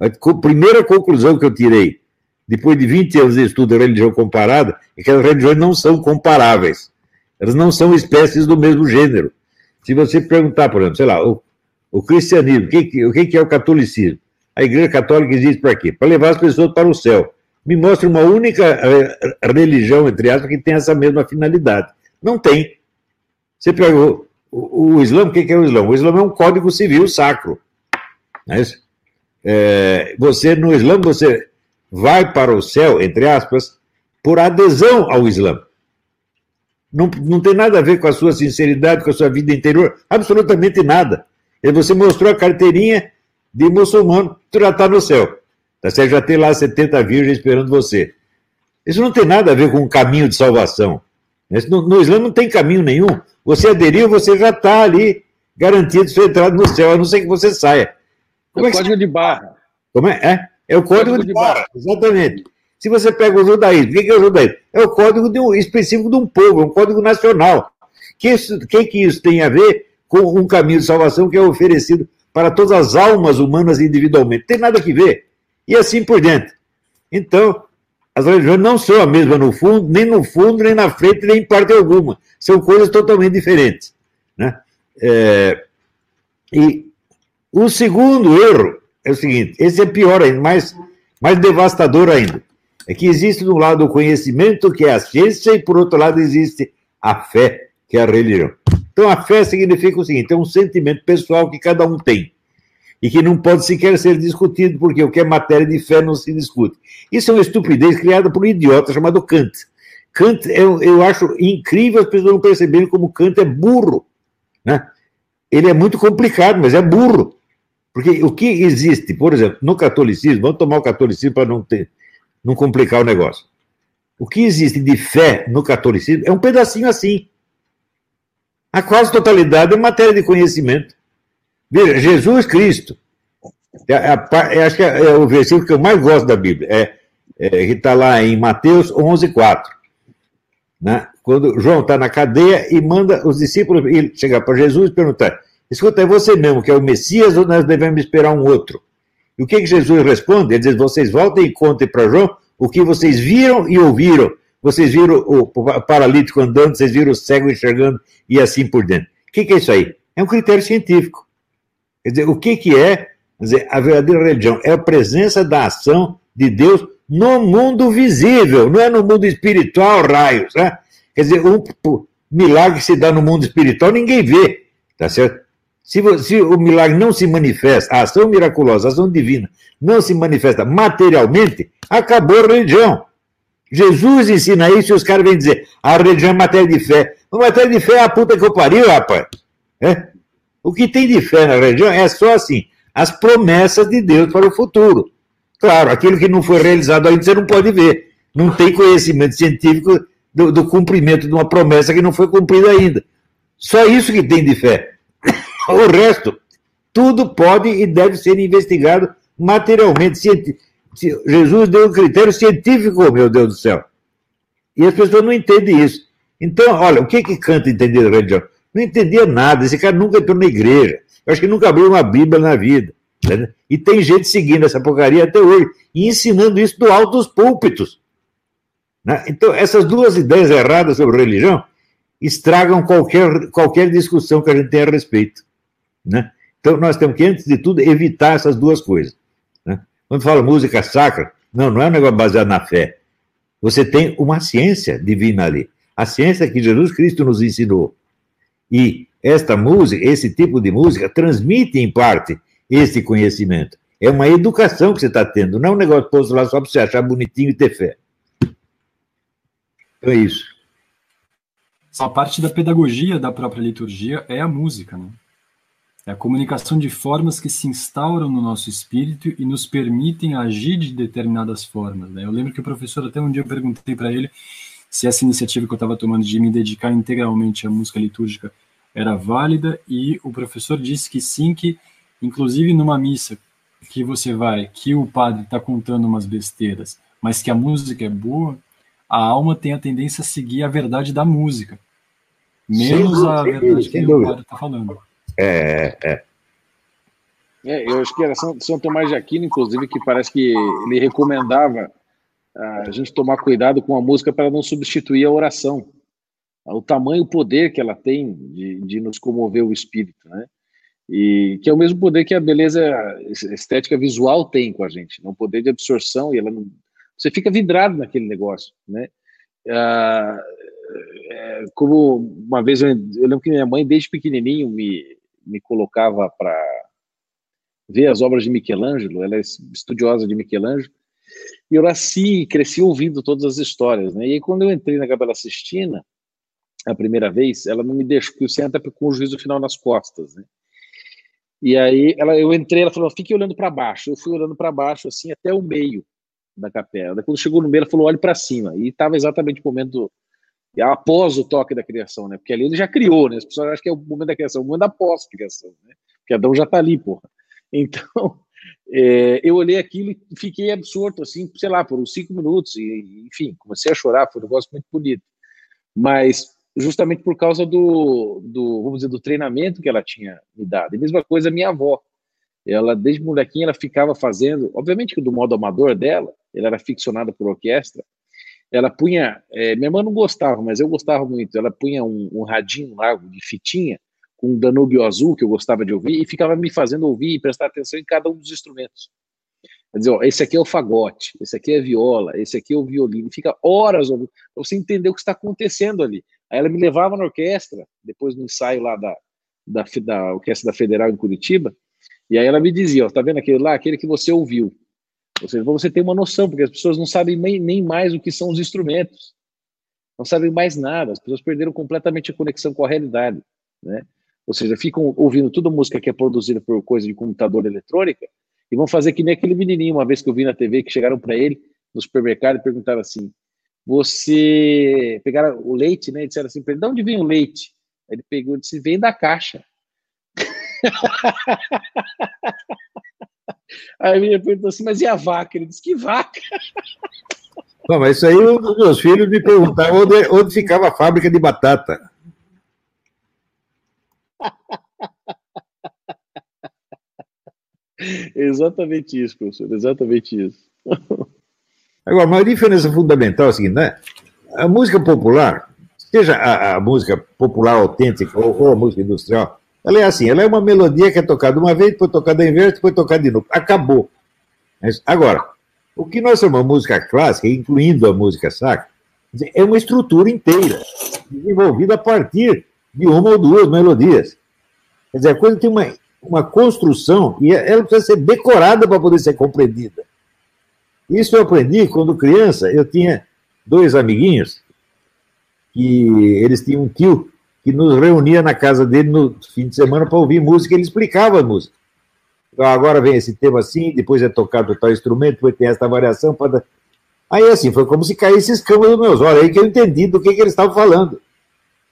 A primeira conclusão que eu tirei, depois de 20 anos de estudo de religião comparada, é que as religiões não são comparáveis. Elas não são espécies do mesmo gênero. Se você perguntar, por exemplo, sei lá, o, o cristianismo, o que, o que é o catolicismo? A Igreja Católica existe para quê? Para levar as pessoas para o céu me mostre uma única eh, religião, entre aspas, que tem essa mesma finalidade. Não tem. Você pega o, o, o Islã, o que é o Islã? O Islã é um código civil sacro. Não é isso? É, você, no Islã, você vai para o céu, entre aspas, por adesão ao Islã. Não, não tem nada a ver com a sua sinceridade, com a sua vida interior, absolutamente nada. E você mostrou a carteirinha de muçulmano, tu já está no céu. Tá já tem lá 70 virgens esperando você. Isso não tem nada a ver com um caminho de salvação. No, no Islã não tem caminho nenhum. Você aderiu, você já está ali garantido sua entrada no céu, a não ser que você saia. Como é, o é código de barra. Como é? É, é o código, código de, de barra. barra. Exatamente. Se você pega o judaísmo, o que é o judaísmo? É o código de um, específico de um povo, é um código nacional. O que, que, que isso tem a ver com um caminho de salvação que é oferecido para todas as almas humanas individualmente? Tem nada a ver e assim por diante. Então, as religiões não são a mesma no fundo, nem no fundo, nem na frente, nem em parte alguma. São coisas totalmente diferentes. Né? É, e o segundo erro é o seguinte: esse é pior ainda, mais, mais devastador ainda. É que existe, de um lado, o conhecimento, que é a ciência, e, por outro lado, existe a fé, que é a religião. Então, a fé significa o seguinte: é um sentimento pessoal que cada um tem e que não pode sequer ser discutido, porque o que é matéria de fé não se discute. Isso é uma estupidez criada por um idiota chamado Kant. Kant, eu, eu acho incrível as pessoas não perceberem como Kant é burro. Né? Ele é muito complicado, mas é burro. Porque o que existe, por exemplo, no catolicismo, vamos tomar o catolicismo para não, ter, não complicar o negócio. O que existe de fé no catolicismo é um pedacinho assim. A quase totalidade é matéria de conhecimento. Veja, Jesus Cristo, é, é, é, acho que é, é, o versículo que eu mais gosto da Bíblia, é, é que está lá em Mateus 11, 4. né? quando João está na cadeia e manda os discípulos chegar para Jesus e perguntar: Escuta, é você mesmo que é o Messias ou nós devemos esperar um outro? E o que, que Jesus responde? Ele diz: Vocês voltem e contem para João o que vocês viram e ouviram. Vocês viram o paralítico andando, vocês viram o cego enxergando e assim por dentro. O que, que é isso aí? É um critério científico. Quer dizer, o que, que é dizer, a verdadeira religião? É a presença da ação de Deus no mundo visível, não é no mundo espiritual, raios. Né? Quer dizer, um milagre que se dá no mundo espiritual, ninguém vê, tá certo? Se, se, o milagre não se manifesta, a ação miraculosa, a ação divina, não se manifesta materialmente, acabou a religião. Jesus ensina isso e os caras vêm dizer, a religião é matéria de fé. A matéria de fé é a puta que eu pariu, rapaz. É? O que tem de fé na religião é só assim, as promessas de Deus para o futuro. Claro, aquilo que não foi realizado ainda você não pode ver. Não tem conhecimento científico do, do cumprimento de uma promessa que não foi cumprida ainda. Só isso que tem de fé. O resto, tudo pode e deve ser investigado materialmente. Jesus deu um critério científico, meu Deus do céu. E as pessoas não entendem isso. Então, olha, o que que canta entender religião? Não entendia nada. Esse cara nunca entrou na igreja. Eu acho que nunca abriu uma Bíblia na vida. Né? E tem gente seguindo essa porcaria até hoje e ensinando isso do alto dos púlpitos. Né? Então, essas duas ideias erradas sobre religião estragam qualquer, qualquer discussão que a gente tenha a respeito. Né? Então, nós temos que, antes de tudo, evitar essas duas coisas. Né? Quando fala música sacra, não, não é um negócio baseado na fé. Você tem uma ciência divina ali. A ciência que Jesus Cristo nos ensinou. E esta música, esse tipo de música, transmite em parte esse conhecimento. É uma educação que você está tendo, não é um negócio posto lá só para você achar bonitinho e ter fé. Então é isso. A parte da pedagogia da própria liturgia é a música, né? É a comunicação de formas que se instauram no nosso espírito e nos permitem agir de determinadas formas. Né? Eu lembro que o professor, até um dia eu perguntei para ele se essa iniciativa que eu estava tomando de me dedicar integralmente à música litúrgica era válida, e o professor disse que sim, que inclusive numa missa que você vai, que o padre está contando umas besteiras, mas que a música é boa, a alma tem a tendência a seguir a verdade da música, menos a verdade que o padre está falando. É, é. É, eu acho que era São, Tomás de Aquino, inclusive, que parece que ele recomendava a gente tomar cuidado com a música para não substituir a oração. O tamanho, o poder que ela tem de, de nos comover o espírito, né? E que é o mesmo poder que a beleza estética visual tem com a gente, né? um poder de absorção, e ela não, você fica vidrado naquele negócio, né? Ah, é, como uma vez eu, eu, lembro que minha mãe desde pequenininho me, me colocava para ver as obras de Michelangelo, ela é estudiosa de Michelangelo, e eu nasci cresci ouvindo todas as histórias, né? E aí, quando eu entrei na Capela Sistina, a primeira vez, ela não me deixou, porque você entra com o juízo final nas costas, né? E aí, ela, eu entrei, ela falou, fique olhando para baixo. Eu fui olhando para baixo, assim, até o meio da capela. Quando chegou no meio, ela falou, olhe para cima. E estava exatamente o momento após o toque da criação, né? Porque ali ele já criou, né? As pessoas acham que é o momento da criação, o momento da pós-criação, né? Porque Adão já está ali, porra. Então, é, eu olhei aquilo e fiquei absorto, assim, sei lá, por uns cinco minutos, e, enfim, comecei a chorar, foi um negócio muito bonito. Mas, justamente por causa do, do, vamos dizer, do treinamento que ela tinha me dado. E mesma coisa minha avó. Ela, desde molequinha, ela ficava fazendo, obviamente que do modo amador dela, ela era ficcionada por orquestra, ela punha, é, minha irmã não gostava, mas eu gostava muito, ela punha um, um radinho largo de fitinha, com um Danúbio azul, que eu gostava de ouvir, e ficava me fazendo ouvir e prestar atenção em cada um dos instrumentos. Quer dizer, ó, esse aqui é o fagote, esse aqui é a viola, esse aqui é o violino, fica horas ouvindo, para você entender o que está acontecendo ali. Aí ela me levava na orquestra, depois no ensaio lá da, da, da Orquestra da Federal em Curitiba, e aí ela me dizia, ó, tá vendo aquele lá, aquele que você ouviu. Ou seja, você ter uma noção, porque as pessoas não sabem nem, mais o que são os instrumentos. Não sabem mais nada, as pessoas perderam completamente a conexão com a realidade, né? Ou seja, ficam ouvindo toda música que é produzida por coisa de computador eletrônica e vão fazer que nem aquele menininho, uma vez que eu vi na TV, que chegaram para ele no supermercado e perguntaram assim: Você. Pegaram o leite, né? E disseram assim: De onde vem o leite? Ele pegou e disse: Vem da caixa. Aí a menina perguntou assim: Mas e a vaca? Ele disse: Que vaca? Bom, mas isso aí os meus filhos me perguntavam onde, onde ficava a fábrica de batata. exatamente isso, professor, exatamente isso. Agora, uma diferença fundamental é a seguinte, né? A música popular, seja a, a música popular autêntica ou, ou, a música industrial, ela é assim, ela é uma melodia que é tocada uma vez, depois tocada em vez, depois tocada de novo. Acabou. Agora, o que nós chamamos música clássica, incluindo a música sacra, é uma estrutura inteira, desenvolvida a partir de uma ou duas melodias. Quer dizer, a coisa tem uma, uma construção e ela precisa ser decorada para poder ser compreendida. Isso eu aprendi quando criança. Eu tinha dois amiguinhos que eles tinham um tio que nos reunia na casa dele no fim de semana para ouvir música. Ele explicava a música. Então, agora vem esse tema assim, depois é tocado tal instrumento, depois tem esta variação. Para... Aí, assim, foi como se caísse escama dos meus olhos. Aí que eu entendi do que, que eles estavam falando.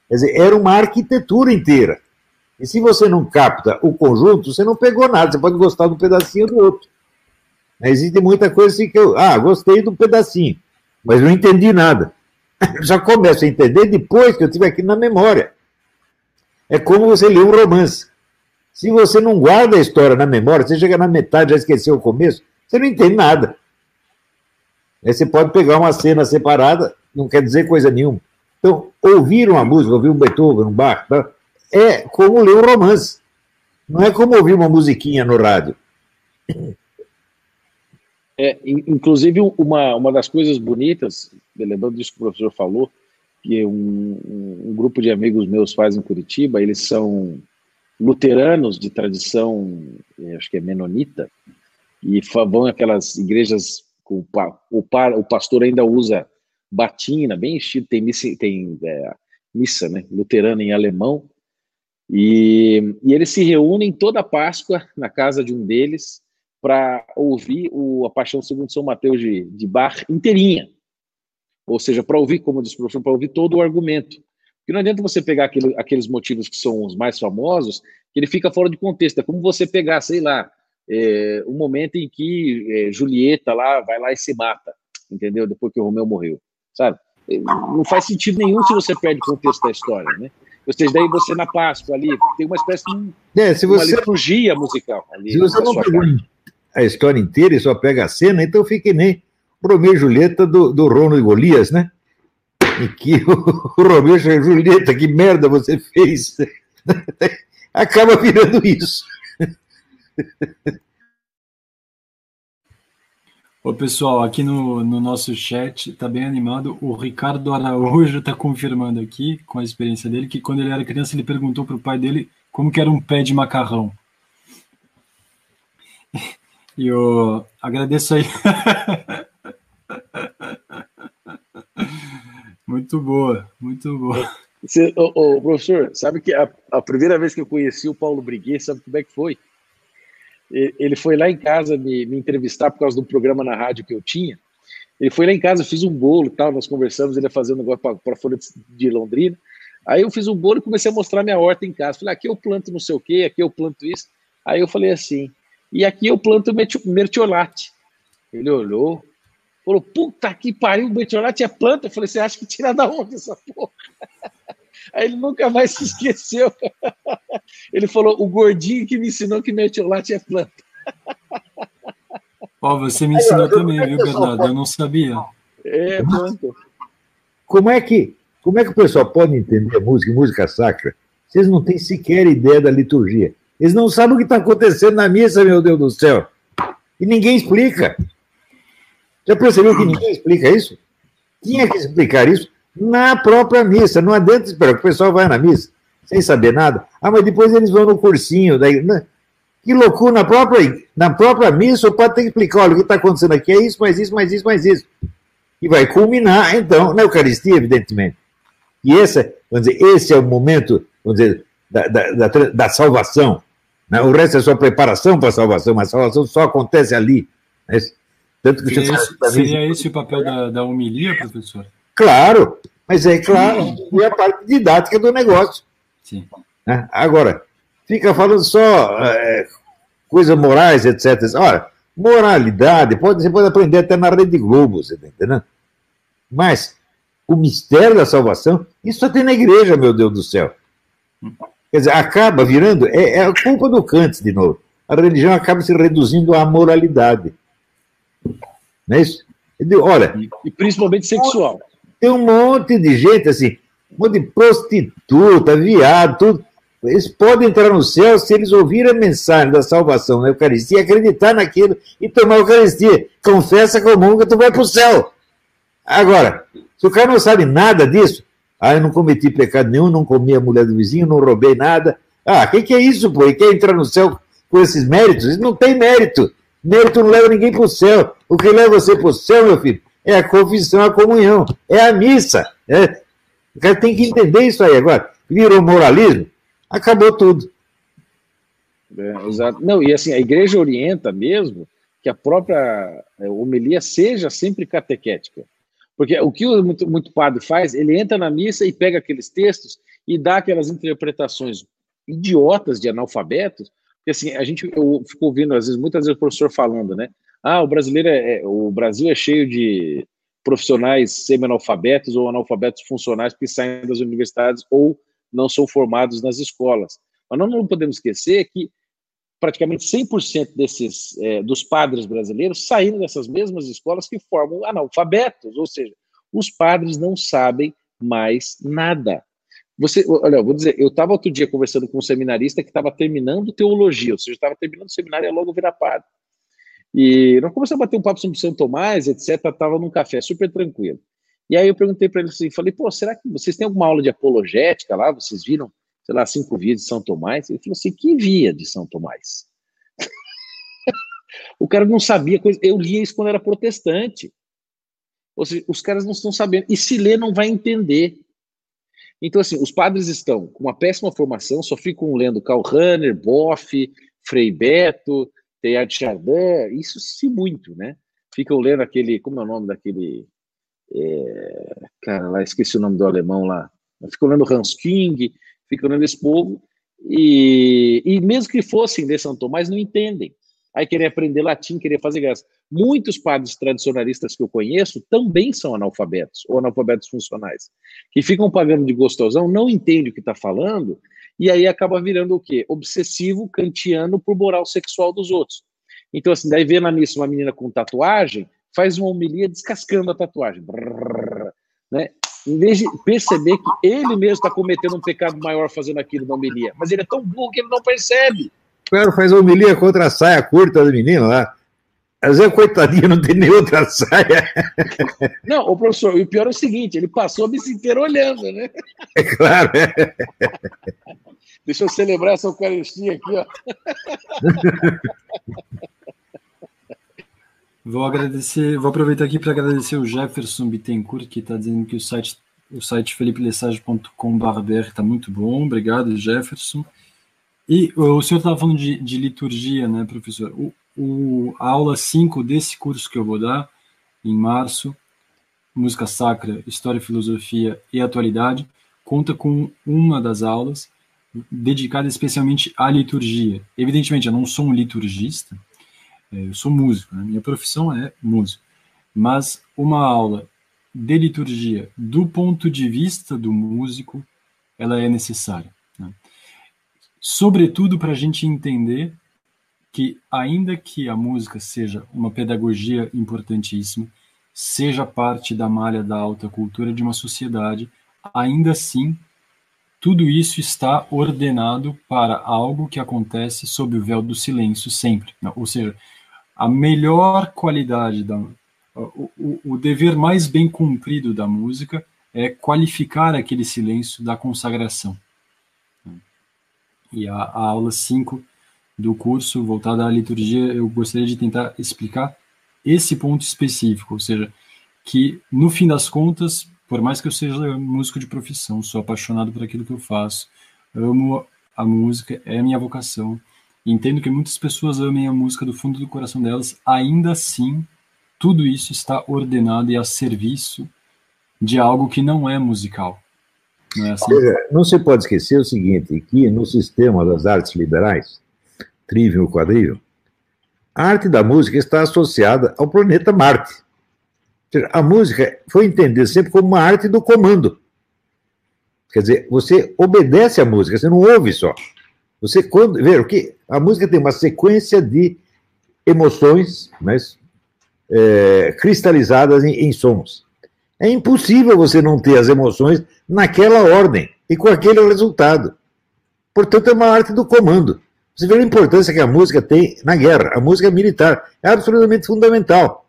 Quer dizer, era uma arquitetura inteira. E se você não capta o conjunto, você não pegou nada. Você pode gostar de um pedacinho do outro. Existe muita coisa assim que eu. Ah, gostei do pedacinho, mas não entendi nada. Já começo a entender depois que eu tive aqui na memória. É como você lê um romance. Se você não guarda a história na memória, você chega na metade, já esqueceu o começo, você não entende nada. Aí você pode pegar uma cena separada, não quer dizer coisa nenhuma. Então, ouvir uma música, ouvir um Beethoven, um Bach, tá? é como ler um romance. Não é como ouvir uma musiquinha no rádio. É, inclusive, uma, uma das coisas bonitas, lembrando disso que o professor falou, que um, um, grupo de amigos meus faz em Curitiba, eles são luteranos de tradição, é, acho que é menonita, e vão aquelas igrejas com o, o pastor ainda usa batina, bem estilo, tem missa, tem, é, missa né, luterana em alemão, e, e eles se reúnem toda Páscoa na casa de um deles, para ouvir o, a Paixão segundo São Mateus de, de Bach inteirinha. Ou seja, para ouvir, como diz o professor, para ouvir todo o argumento. Porque não adianta você pegar aquele, aqueles motivos que são os mais famosos, que ele fica fora de contexto. É como você pegar, sei lá, é, o momento em que é, Julieta lá vai lá e se mata, entendeu? Depois que o Romeu morreu, sabe? É, não faz sentido nenhum se você perde o contexto da história, né? Ou seja, daí você na Páscoa ali tem uma espécie de é, se você, uma liturgia musical. Ali se você não pegou a história inteira e só pega a cena, então fica nem Romeu e Julieta do, do Rono e Golias, né? Em que o, o Romeu e Julieta, que merda você fez? Acaba virando isso. Ô pessoal, aqui no, no nosso chat está bem animado. O Ricardo Araújo está confirmando aqui, com a experiência dele, que quando ele era criança ele perguntou para o pai dele como que era um pé de macarrão. E eu agradeço aí. Muito boa, muito boa. Você, professor, sabe que a, a, primeira vez que eu conheci o Paulo Briguet, sabe como é que foi? Ele foi lá em casa me, me entrevistar por causa do programa na rádio que eu tinha. Ele foi lá em casa, eu fiz um bolo e tal, nós conversamos, ele ia fazer um negócio para a Folha de Londrina. Aí eu fiz um bolo e comecei a mostrar minha horta em casa. Falei, aqui eu planto não sei o quê, aqui eu planto isso. Aí eu falei assim, e aqui eu planto mertiolate. Ele olhou, falou: Puta que pariu, mertiolate é planta. Eu falei: Você acha que tira da onde essa porra? Aí ele nunca mais se esqueceu. Ele falou: O gordinho que me ensinou que mertiolate é planta. Ó, oh, você me ensinou também, viu, Bernardo? Eu não sabia. É, planta. Como é que, como é que o pessoal pode entender música, música sacra? Vocês não têm sequer ideia da liturgia. Eles não sabem o que está acontecendo na missa, meu Deus do céu. E ninguém explica. Já percebeu que ninguém explica isso? Tinha que explicar isso na própria missa. Não adianta esperar que o pessoal vai na missa sem saber nada. Ah, mas depois eles vão no cursinho. Daí, né? Que loucura, na própria, na própria missa o padre tem que explicar, olha, o que está acontecendo aqui é isso, mais isso, mais isso, mais isso. E vai culminar, então, na Eucaristia, evidentemente. E esse, vamos dizer, esse é o momento, vamos dizer, da, da, da, da salvação. Né? O resto é só preparação para a salvação, mas a salvação só acontece ali. Né? Tanto que seria, esse, seria esse o papel da, da homilia, professor? Claro, mas é claro, é a parte didática do negócio. Sim. Né? Agora, fica falando só é, coisas morais, etc. Olha, moralidade, pode, você pode aprender até na Rede Globo, você está entendendo? Mas o mistério da salvação, isso só tem na igreja, meu Deus do céu. Quer dizer, acaba virando, é, é a culpa do Kant, de novo. A religião acaba se reduzindo à moralidade. Não é isso? Olha. E principalmente sexual. Tem um monte de gente assim, um monte de prostituta, viado, tudo. Eles podem entrar no céu se eles ouvirem a mensagem da salvação na Eucaristia, acreditar naquilo e tomar a Eucaristia. Confessa, comunga, tu vai para o céu. Agora, se o cara não sabe nada disso, ah, eu não cometi pecado nenhum, não comi a mulher do vizinho, não roubei nada. Ah, o que, que é isso, pô? E quer entrar no céu com esses méritos? Isso não tem mérito. Mérito não leva ninguém para o céu. O que leva você para o céu, meu filho, é a confissão, a comunhão, é a missa. É. O cara tem que entender isso aí agora. Virou moralismo, acabou tudo. É, exato. Não, e assim, a igreja orienta mesmo que a própria é, homilia seja sempre catequética. Porque o que muito, muito padre faz, ele entra na missa e pega aqueles textos e dá aquelas interpretações idiotas de analfabetos, porque assim, a gente, eu fico ouvindo, às vezes, muitas vezes o professor falando, né? Ah, o brasileiro é, é o Brasil é cheio de profissionais semi-analfabetos ou analfabetos funcionais que saem das universidades ou não são formados nas escolas. Mas nós não podemos esquecer que praticamente 100% desses é, dos padres brasileiros saíram dessas mesmas escolas que formam analfabetos, ou seja, os padres não sabem mais nada. Você, olha, eu vou dizer, eu estava outro dia conversando com um seminarista que estava terminando teologia, ou seja, estava terminando o seminário e logo virar padre. E nós começamos a bater um papo sobre São Tomás, etc. Estava num café super tranquilo. E aí eu perguntei para ele assim, falei, pô, será que vocês têm alguma aula de apologética lá? Vocês viram, sei lá, cinco vídeos de São Tomás? Ele falou assim, que via de São Tomás? o cara não sabia coisa. Eu lia isso quando era protestante. Ou seja, os caras não estão sabendo. E se ler, não vai entender. Então, assim, os padres estão com uma péssima formação, só ficam lendo Karl Rahner, Boff, Frei Beto, Teilhard Chardin, isso se muito, né? Ficam lendo aquele, como é o nome daquele, é, cara, lá esqueci o nome do alemão lá, ficam lendo Hans King, ficam lendo esse povo, e, e mesmo que fossem de São Tomás, não entendem. Aí querer aprender latim, querer fazer graça. Muitos padres tradicionalistas que eu conheço também são analfabetos, ou analfabetos funcionais, que ficam pagando de gostosão, não entendem o que está falando, e aí acaba virando o quê? Obsessivo kantiano por moral sexual dos outros. Então, assim, daí vê na missa uma menina com tatuagem, faz uma homilia descascando a tatuagem. Brrr, né? Em vez de perceber que ele mesmo está cometendo um pecado maior fazendo aquilo na homilia. Mas ele é tão burro que ele não percebe. O cara faz homilia contra a saia curta da menina lá. Às vezes, coitadinha, não tem nem outra saia. Não, o professor, o pior é o seguinte, ele passou a missa inteira olhando, né? É claro. É. Deixa eu celebrar essa Eucaristia aqui, ó. Vou agradecer, vou aproveitar aqui para agradecer o Jefferson Bittencourt, que está dizendo que o site, o site felipelessage.com.br está muito bom. Obrigado, Jefferson. E o senhor estava falando de, de, liturgia, né, professor? O, o, a aula 5 desse curso que eu vou dar, em março, Música Sacra, História, Filosofia e Atualidade, conta com uma das aulas dedicada especialmente à liturgia. Evidentemente, eu não sou um liturgista, é, eu sou músico, né? minha profissão é músico, mas uma aula de liturgia do ponto de vista do músico, ela é necessária. Né? Sobretudo para a gente entender que, ainda que a música seja uma pedagogia importantíssima, seja parte da malha da alta cultura de uma sociedade, ainda assim, tudo isso está ordenado para algo que acontece sob o véu do silêncio sempre. Ou seja, a melhor qualidade da o, o, o, dever mais bem cumprido da música é qualificar aquele silêncio da consagração. E a, a aula 5 do curso, voltada à liturgia, eu gostaria de tentar explicar esse ponto específico, ou seja, que no fim das contas, por mais que eu seja músico de profissão, sou apaixonado por aquilo que eu faço, amo a música, é a minha vocação, Entendo que muitas pessoas amem a música do fundo do coração delas, ainda assim, tudo isso está ordenado e a serviço de algo que não é musical. Não, é assim? não se pode esquecer o seguinte, que no sistema das artes liberais, trivium quadrivium, a arte da música está associada ao planeta Marte. A música foi entendida sempre como uma arte do comando. Quer dizer, você obedece à música, você não ouve só. Você quando ver que a música tem uma sequência de emoções, mas é, cristalizadas em, em sons. É impossível você não ter as emoções naquela ordem e com aquele resultado. Portanto, é uma arte do comando. Você vê a importância que a música tem na guerra. A música militar é absolutamente fundamental.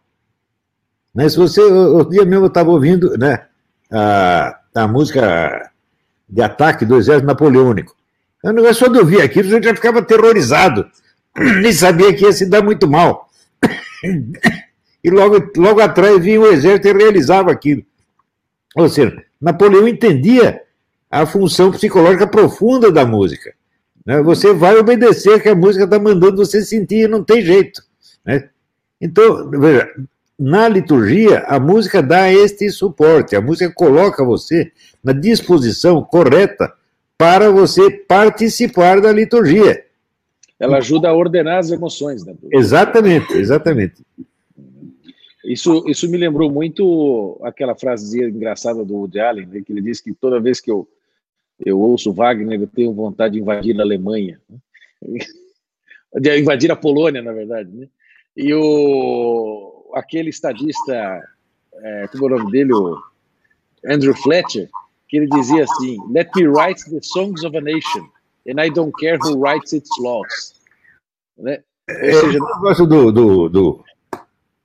Né? Se você, outro dia mesmo eu estava ouvindo né, a, a música de ataque do exército napoleônico. É um negócio só de ouvir aquilo, gente já ficava aterrorizado. Nem sabia que ia se dar muito mal. E logo, logo atrás vinha o exército e realizava aquilo. Ou seja, Napoleão entendia a função psicológica profunda da música. Né? Você vai obedecer que a música está mandando você sentir, não tem jeito. Né? Então, veja, na liturgia, a música dá este suporte, a música coloca você na disposição correta para você participar da liturgia. Ela ajuda a ordenar as emoções. Né? Exatamente, exatamente. Isso, isso me lembrou muito aquela frase engraçada do Woody Allen, né, que ele diz que toda vez que eu, eu ouço Wagner, eu tenho vontade de invadir a Alemanha. Né? De invadir a Polônia, na verdade. Né? E o, aquele estadista, é, como é o nome dele? O Andrew Fletcher, que ele dizia assim: Let me write the songs of a nation, and I don't care who writes its laws. Né? Ou é, seja, eu gosto do, do, do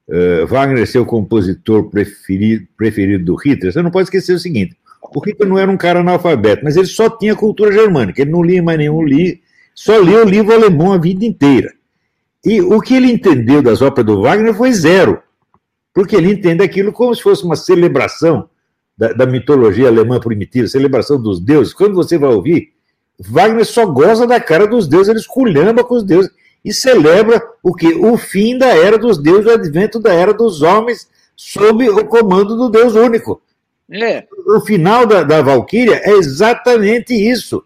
uh, Wagner ser o compositor preferido, preferido do Hitler. Você não pode esquecer o seguinte: o Hitler não era um cara analfabeto, mas ele só tinha cultura germânica, ele não lia mais nenhum livro, só lia o livro alemão a vida inteira. E o que ele entendeu das óperas do Wagner foi zero, porque ele entende aquilo como se fosse uma celebração da, da, mitologia alemã primitiva, celebração dos deuses. Quando você vai ouvir, Wagner só goza da cara dos deuses, ele esculhamba com os deuses e celebra o que? O fim da era dos deuses, o advento da era dos homens sob o comando do Deus único. É. O final da, da Valquíria é exatamente isso.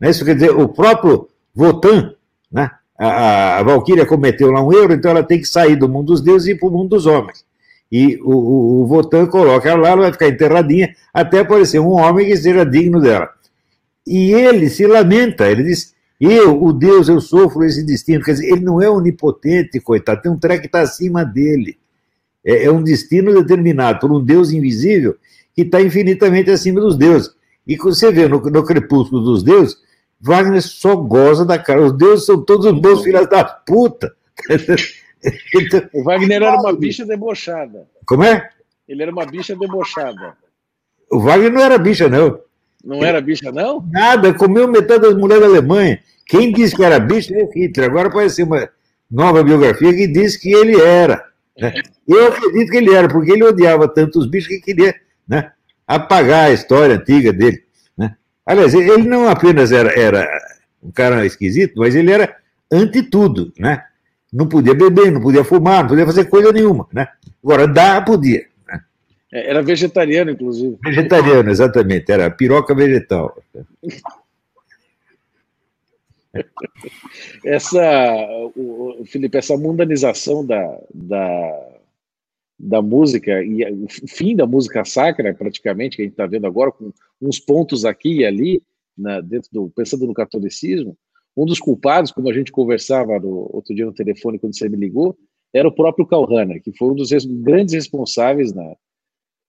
Né? Isso quer dizer, o próprio Votan, né? a, a, a Valquíria cometeu lá um erro, então ela tem que sair do mundo dos deuses e ir para o mundo dos homens e o, o, o Votan coloca ela lá, ela vai ficar enterradinha até aparecer um homem que seja digno dela. E ele se lamenta, ele diz: Eu, o Deus, eu sofro esse destino. Quer dizer, ele não é onipotente, coitado, tem um treco que está acima dele. É, é, um destino determinado por um Deus invisível que está infinitamente acima dos deuses. E quando você vê no, no crepúsculo dos deuses, Wagner só goza da cara. Os deuses são todos bons filhos da puta. Então, o Wagner era uma bicha debochada. Como é? Ele era uma bicha debochada. O Wagner não era bicha, não. Não era bicha, não? Nada, comeu metade das mulheres da Alemanha. Quem disse que era bicha é Hitler. Agora parece uma nova biografia que diz que ele era. Né? Eu acredito que ele era, porque ele odiava tanto os bichos que queria né, apagar a história antiga dele. Né? Aliás, ele não apenas era, era um cara esquisito, mas ele era ante tudo, né? não podia beber, não podia fumar, não podia fazer coisa nenhuma, né? Agora, dar, podia. Né? É, era vegetariano, inclusive. Vegetariano, exatamente, era piroca vegetal. Essa, o, Felipe, essa mundanização da, da, da música e o fim da música sacra, praticamente, que a gente está vendo agora, com uns pontos aqui e ali, na, dentro do, pensando no catolicismo, um dos culpados, como a gente conversava no, outro dia no telefone quando você me ligou, era o próprio Karl Rahner, que foi um dos res, grandes responsáveis na,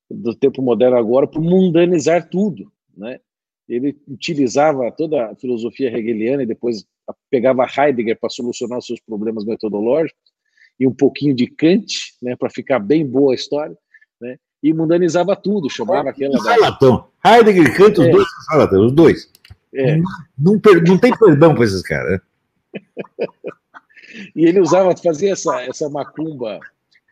do tempo moderno agora por mundanizar tudo, né? Ele utilizava toda a filosofia hegeliana e depois pegava Heidegger para solucionar os seus problemas metodológicos e um pouquinho de Kant, né, para ficar bem boa a história, né? E mundanizava tudo, chamava aquela da... Heidegger e Kant, os é. dois são os dois. É. Não, não, não, tem perdão para esses caras. e ele usava, fazia essa, essa macumba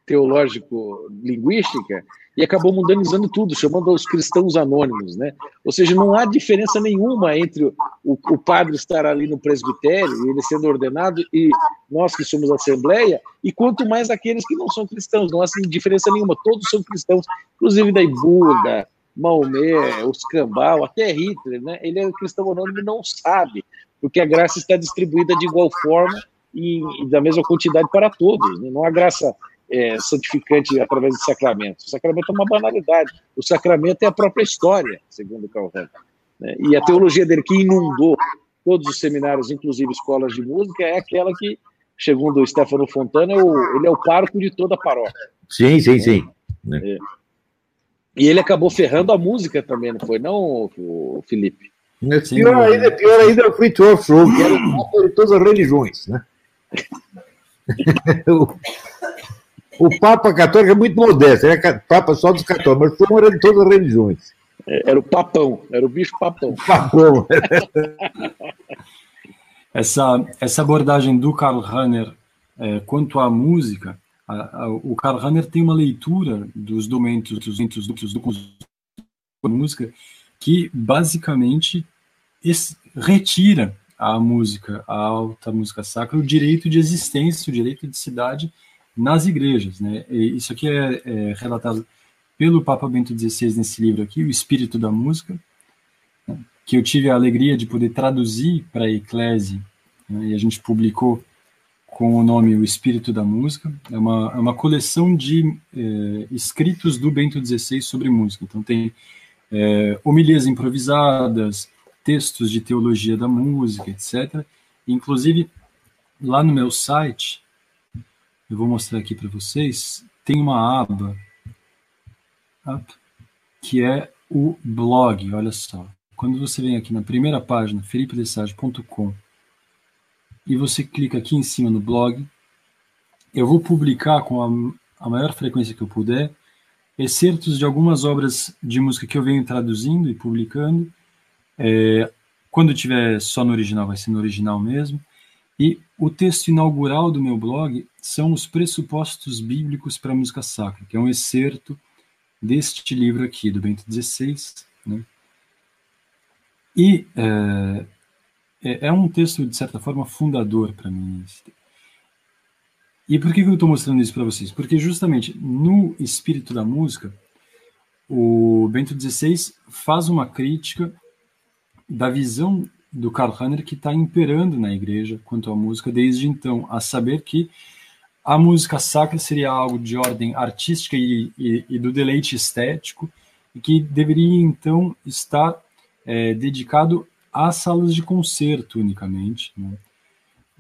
teológico-linguística e acabou mundanizando tudo, chamando os cristãos anônimos, né? Ou seja, não há diferença nenhuma entre o, o padre estar ali no presbitério, ele sendo ordenado, e nós que somos assembleia, e quanto mais aqueles que não são cristãos, não há assim, diferença nenhuma, todos são cristãos, inclusive da Buda, Maomé, os Cambal, até Hitler, né? Ele é cristão anônimo e não sabe, porque a graça está distribuída de igual forma e, e da mesma quantidade para todos. Né? Não há graça é, santificante através de sacramentos. O sacramento é uma banalidade. O sacramento é a própria história, segundo Rahner. Né? E a teologia dele, que inundou todos os seminários, inclusive escolas de música, é aquela que, segundo o Stefano Fontana, é o, ele é o parco de toda a paróquia. Sim, sim, sim. Né? É. E ele acabou ferrando a música também, não foi, não, o Felipe? É pior, ainda, pior ainda é o Free Show, que era o de todas as religiões, né? o, Papa Católico é muito modesto, era Papa só dos católicos, mas o era de todas as religiões. É, era o papão, era o bicho papão. Papão. essa, essa abordagem do Karl Rahner é, quanto à música, a, a, o Karl Rahner tem uma leitura dos documentos dos documentos da música que basicamente retira à música, à alta música sacra, o direito de existência, o direito de cidade nas igrejas. Né? Isso aqui é, é, relatado pelo Papa Bento XVI nesse livro aqui, O Espírito da Música, né? que eu tive a alegria de poder traduzir para a Eclese, né? e a gente publicou com o nome O Espírito da Música. É uma, é uma coleção de é, escritos do Bento XVI sobre música. Então tem é, homilias improvisadas, textos de teologia da música, etc. Inclusive, lá no meu site, eu vou mostrar aqui para vocês, tem uma aba que é o blog, olha só. Quando você vem aqui na primeira página, felipedessage.com, e você clica aqui em cima no blog, eu vou publicar com a, a maior frequência que eu puder excertos de algumas obras de música que eu venho traduzindo e publicando, é, quando tiver só no original, vai ser no original mesmo. E o texto inaugural do meu blog são os pressupostos bíblicos para a música sacra, que é um excerto deste livro aqui, do Bento XVI. Né? E é, é, é, um texto, de certa forma, fundador para mim. E por que eu estou mostrando isso para vocês? Porque justamente no espírito da música, o Bento XVI faz uma crítica da visão do Karl Rahner que está imperando na igreja quanto à música desde então, a saber que a música sacra seria algo de ordem artística e, e, e do deleite estético e que deveria então estar é, dedicado às salas de concerto unicamente. Né?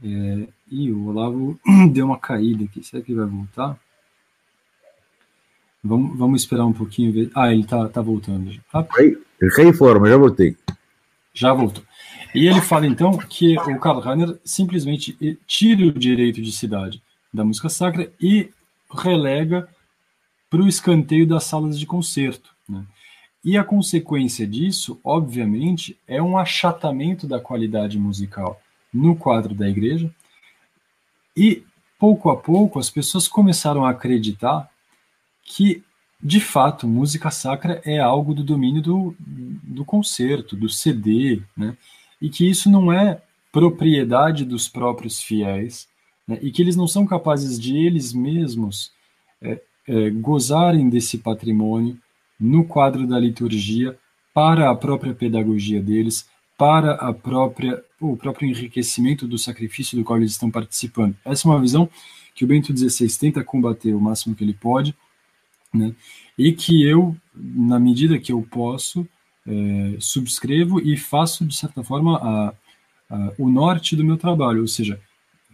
É, e o Olavo deu uma caída aqui, será que ele vai voltar? Vamos, vamos esperar um pouquinho. Ah, ele está tá voltando. Ah, fora, mas já voltei. Já voltou. E ele fala então que o Karl Rahner simplesmente tira o direito de cidade da música sacra e relega para o escanteio das salas de concerto. Né? E a consequência disso, obviamente, é um achatamento da qualidade musical no quadro da igreja. E pouco a pouco as pessoas começaram a acreditar que de fato, música sacra é algo do domínio do, do concerto, do CD, né? E que isso não é propriedade dos próprios fiéis, né? e que eles não são capazes de eles mesmos é, é, gozarem desse patrimônio no quadro da liturgia para a própria pedagogia deles, para a própria, o próprio enriquecimento do sacrifício do qual eles estão participando. Essa é uma visão que o Bento XVI tenta combater o máximo que ele pode, né? E que eu, na medida que eu posso, é, subscrevo e faço, de certa forma, a, a, o norte do meu trabalho, ou seja,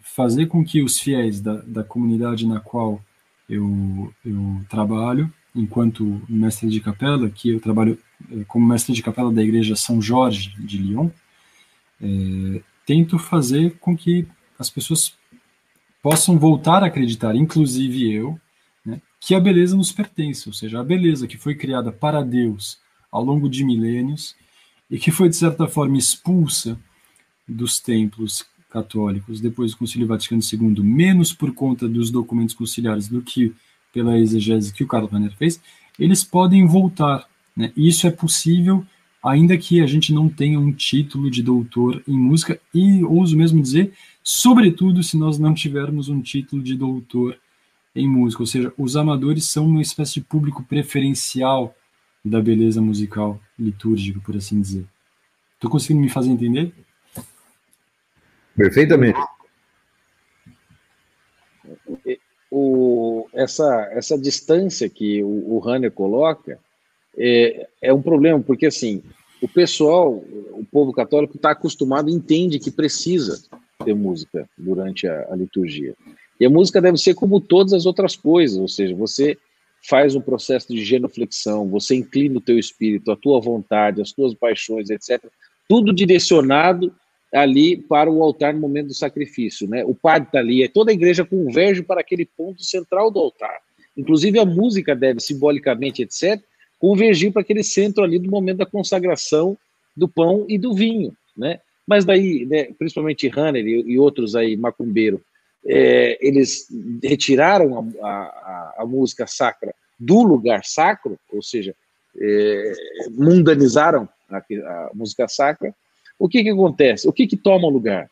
fazer com que os fiéis da, da comunidade na qual eu, eu trabalho, enquanto mestre de capela, que eu trabalho é, como mestre de capela da igreja São Jorge de Lyon, é, tento fazer com que as pessoas possam voltar a acreditar, inclusive eu, que a beleza nos pertence, ou seja, a beleza que foi criada para Deus ao longo de milênios e que foi, de certa forma, expulsa dos templos católicos depois do Concílio Vaticano II, menos por conta dos documentos conciliares do que pela exegese que o Karl Rahner fez, eles podem voltar. Né? Isso é possível ainda que a gente não tenha um título de doutor em música e, ouso mesmo dizer, sobretudo se nós não tivermos um título de doutor em música, ou seja, os amadores são uma espécie de público preferencial da beleza musical litúrgica, por assim dizer. Estou conseguindo me fazer entender? Perfeitamente. O, essa, essa distância que o, o Hanner coloca é, é um problema, porque assim, o pessoal, o povo católico está acostumado, entende que precisa ter música durante a, a, liturgia. E a música deve ser como todas as outras coisas, ou seja, você faz um processo de genuflexão, você inclina o teu espírito, a tua vontade, as tuas paixões, etc. Tudo direcionado ali para o altar no momento do sacrifício, né? O padre está ali, toda a igreja converge para aquele ponto central do altar. Inclusive a música deve simbolicamente, etc, convergir para aquele centro ali do momento da consagração do pão e do vinho, né? Mas daí, né, principalmente Hanner e, e, outros aí, macumbeiro, é, eles retiraram a, a, a, música sacra do lugar sacro, ou seja, é, mundanizaram a, a, música sacra. O que que acontece? O que que toma lugar?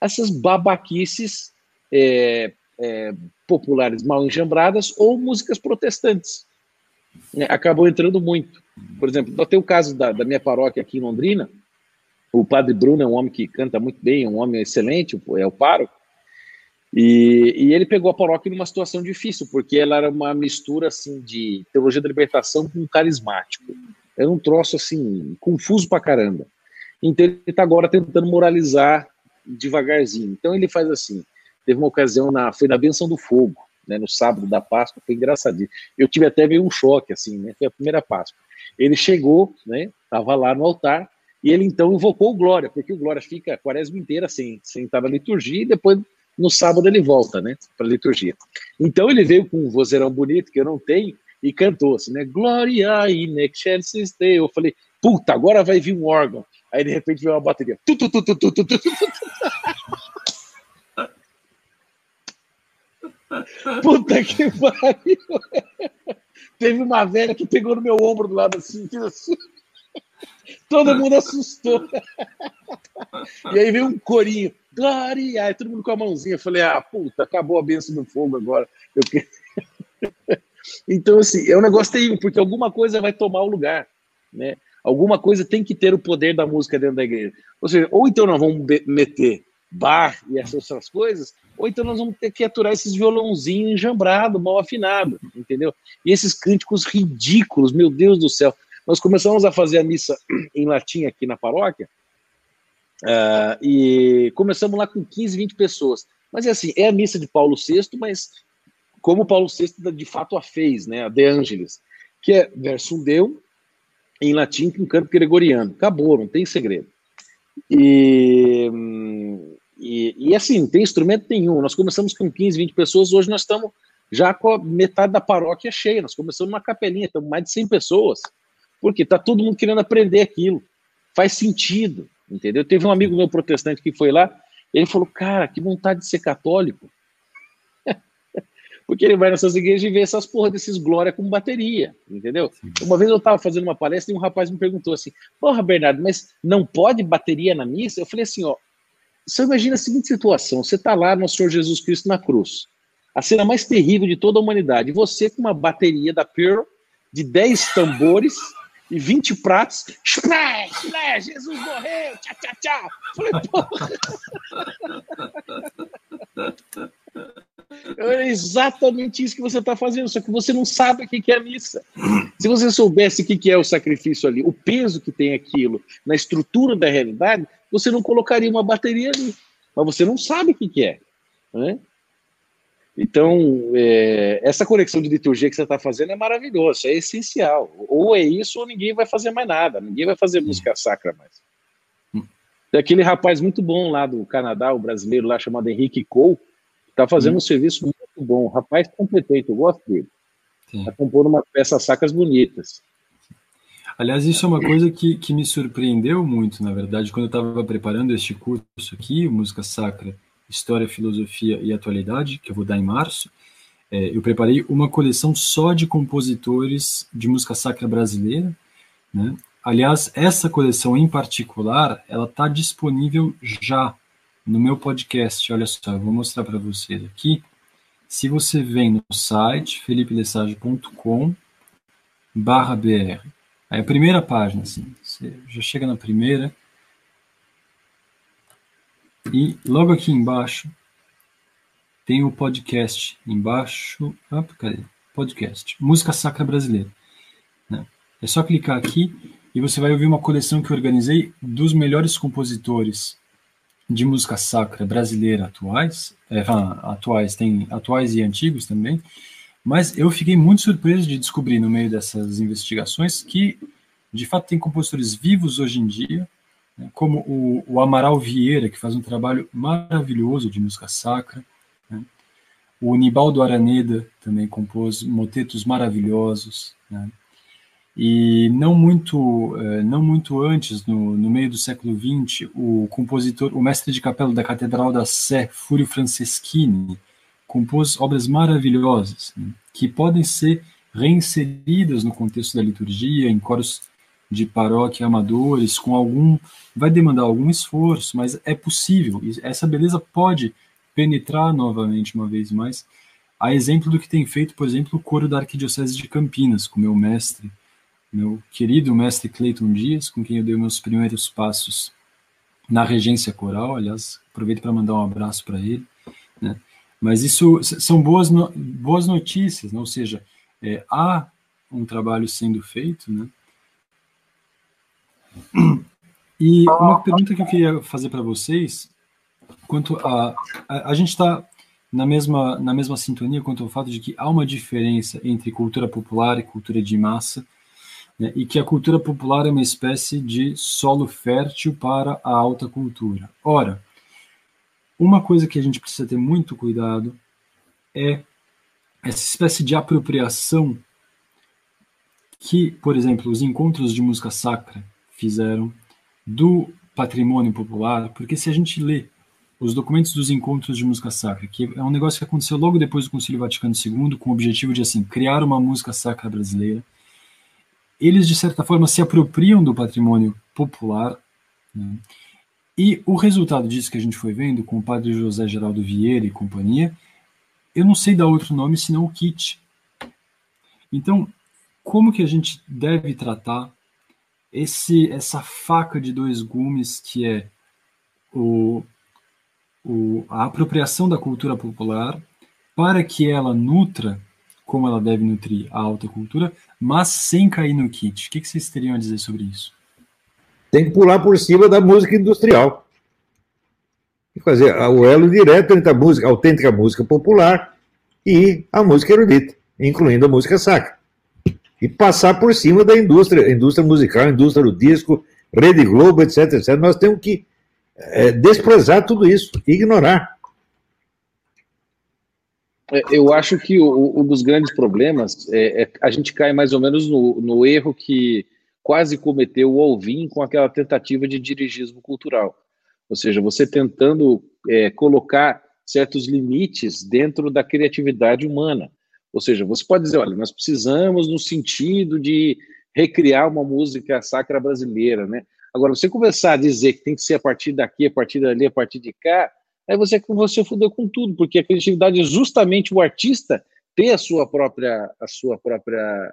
Essas babaquices é, é populares mal enjambradas ou músicas protestantes né, acabou entrando muito. Por exemplo, tem o caso da, da, minha paróquia aqui em Londrina, o padre Bruno é um homem que canta muito bem, é um homem excelente, é o pároco, e, e, ele pegou a paróquia numa situação difícil, porque ela era uma mistura assim de teologia da libertação com carismático. Era um troço assim, confuso pra caramba. Então ele está agora tentando moralizar devagarzinho. Então ele faz assim, teve uma ocasião, na, foi na benção do fogo, né, no sábado da Páscoa, foi engraçadinho. Eu tive até meio um choque, assim, né, foi a primeira Páscoa. Ele chegou, né, estava lá no altar, e ele então invocou o Glória, porque o Glória fica a quaresma inteira sem, sem estar na liturgia, e depois no sábado ele volta, né, para a liturgia. Então ele veio com um vozeirão bonito, que eu não tenho, e cantou assim, né, Glória in excelsis Deo. Eu falei, puta, agora vai vir um órgão. Aí de repente veio uma bateria. Tu, tu, tu, tu, tu, tu, tu. Puta que pariu! Teve uma velha que pegou no meu ombro do lado assim, assim. Todo mundo assustou. E aí veio um corinho. Glória! Aí todo mundo com a mãozinha. Eu falei, ah, puta, acabou a benção do fogo agora. Eu... Então, assim, é um negócio terrível, porque alguma coisa vai tomar o lugar, né? Alguma coisa tem que ter o poder da música dentro da igreja. Ou seja, ou então nós vamos meter bar e essas outras coisas, ou então nós vamos ter que aturar esses violãozinhos enjambrados, mal afinados, entendeu? E esses cânticos ridículos, meu Deus do céu. Nós começamos a fazer a missa em latim aqui na paróquia, uh, e começamos lá com 15, 20 pessoas. Mas é assim, é a missa de Paulo VI, mas como Paulo VI de fato a fez, né, a De Angelis, que é versum Deu, em latim com canto gregoriano. Acabou, não tem segredo. E, e, e, assim, não tem instrumento nenhum. Nós começamos com 15, 20 pessoas, hoje nós estamos já com a metade da paróquia cheia. Nós começamos uma capelinha, estamos mais de 100 pessoas. Porque está todo mundo querendo aprender aquilo. Faz sentido, entendeu? Teve um amigo meu protestante que foi lá, ele falou: Cara, que vontade de ser católico. Porque ele vai nessas igrejas e vê essas porra desses glória com bateria, entendeu? Uma vez eu estava fazendo uma palestra e um rapaz me perguntou assim: Porra, Bernardo, mas não pode bateria na missa? Eu falei assim: Ó, você imagina a seguinte situação: você está lá no Senhor Jesus Cristo na cruz, a cena mais terrível de toda a humanidade, você com uma bateria da Pearl de 10 tambores e 20 pratos, splash, splash, Jesus morreu, tchau, tchau, tchau. Falei, porra. É exatamente isso que você está fazendo, só que você não sabe o que é a missa. Se você soubesse o que é o sacrifício ali, o peso que tem aquilo na estrutura da realidade, você não colocaria uma bateria ali. Mas você não sabe o que é. Né? Então, é, essa conexão de liturgia que você está fazendo é maravilhosa, é essencial. Ou é isso, ou ninguém vai fazer mais nada, ninguém vai fazer música sacra mais. Tem aquele rapaz muito bom lá do Canadá, o brasileiro lá chamado Henrique Cole, Está fazendo hum. um serviço muito bom. Rapaz competente, eu gosto dele. Está compondo uma peça sacas bonitas. Aliás, isso é uma coisa que, que me surpreendeu muito, na verdade, quando eu estava preparando este curso aqui, Música Sacra, História, Filosofia e Atualidade, que eu vou dar em março. É, eu preparei uma coleção só de compositores de música sacra brasileira. Né? Aliás, essa coleção em particular, ela está disponível já no meu podcast, olha só, eu vou mostrar para vocês aqui. Se você vem no site felipelessage.com barra br, aí a primeira página, assim, você já chega na primeira, e logo aqui embaixo tem o podcast embaixo. Ah, cadê? Podcast. Música Sacra Brasileira. Né? É só clicar aqui e você vai ouvir uma coleção que organizei dos melhores compositores de música sacra brasileira atuais. É, atuais, tem atuais e antigos também. Mas eu fiquei muito surpreso de descobrir no meio dessas investigações que, de fato, tem compositores vivos hoje em dia, né, como o, o, Amaral Vieira, que faz um trabalho maravilhoso de música sacra. Né, o Nibaldo Araneda também compôs motetos maravilhosos. Né, e não muito, eh, não muito antes, no, no meio do século XX, o compositor, o mestre de capela da Catedral da Sé, Fúrio Franceschini, compôs obras maravilhosas, né, que podem ser reinseridas no contexto da liturgia, em coros de paróquia amadores, com algum. vai demandar algum esforço, mas é possível. Essa beleza pode penetrar novamente, uma vez mais. A exemplo do que tem feito, por exemplo, o coro da Arquidiocese de Campinas, com meu mestre meu querido mestre Cleiton Dias, com quem eu dei meus primeiros passos na regência coral. Aliás, aproveito para mandar um abraço para ele. Né? Mas isso são boas, no, boas notícias, né? ou seja, é, há um trabalho sendo feito. Né? E uma pergunta que eu queria fazer para vocês, quanto a, a, a gente está na mesma, na mesma sintonia quanto ao fato de que há uma diferença entre cultura popular e cultura de massa, né, e que a cultura popular é uma espécie de solo fértil para a alta cultura. Ora, uma coisa que a gente precisa ter muito cuidado é essa espécie de apropriação que, por exemplo, os encontros de música sacra fizeram do patrimônio popular, porque se a gente lê os documentos dos encontros de música sacra, que é um negócio que aconteceu logo depois do Concílio Vaticano II, com o objetivo de assim criar uma música sacra brasileira, eles, de certa forma, se apropriam do patrimônio popular. Né? E o resultado disso que a gente foi vendo com o padre José Geraldo Vieira e companhia, eu não sei dar outro nome senão o kit. Então, como que a gente deve tratar esse essa faca de dois gumes que é o, o, a apropriação da cultura popular para que ela nutra como ela deve nutrir a alta cultura, mas sem cair no kit. O que vocês teriam a dizer sobre isso? Tem que pular por cima da música industrial. E fazer o elo direto entre a música, a autêntica música popular e a música erudita, incluindo a música sacra. E passar por cima da indústria, indústria musical, indústria do disco, Rede Globo, etc, etc. Nós temos que é, desprezar tudo isso, ignorar. É, eu acho que o, um dos grandes problemas é, é, a gente cai mais ou menos no, no erro que quase cometeu o Alvin com aquela tentativa de dirigismo cultural. Ou seja, você tentando é, colocar certos limites dentro da criatividade humana. Ou seja, você pode dizer, olha, nós precisamos no sentido de recriar uma música sacra brasileira, né? Agora, você começar a dizer que tem que ser a partir daqui, a partir dali, a partir de cá, aí você, você fudeu com tudo, porque a criatividade é justamente o artista ter a sua própria, a sua própria,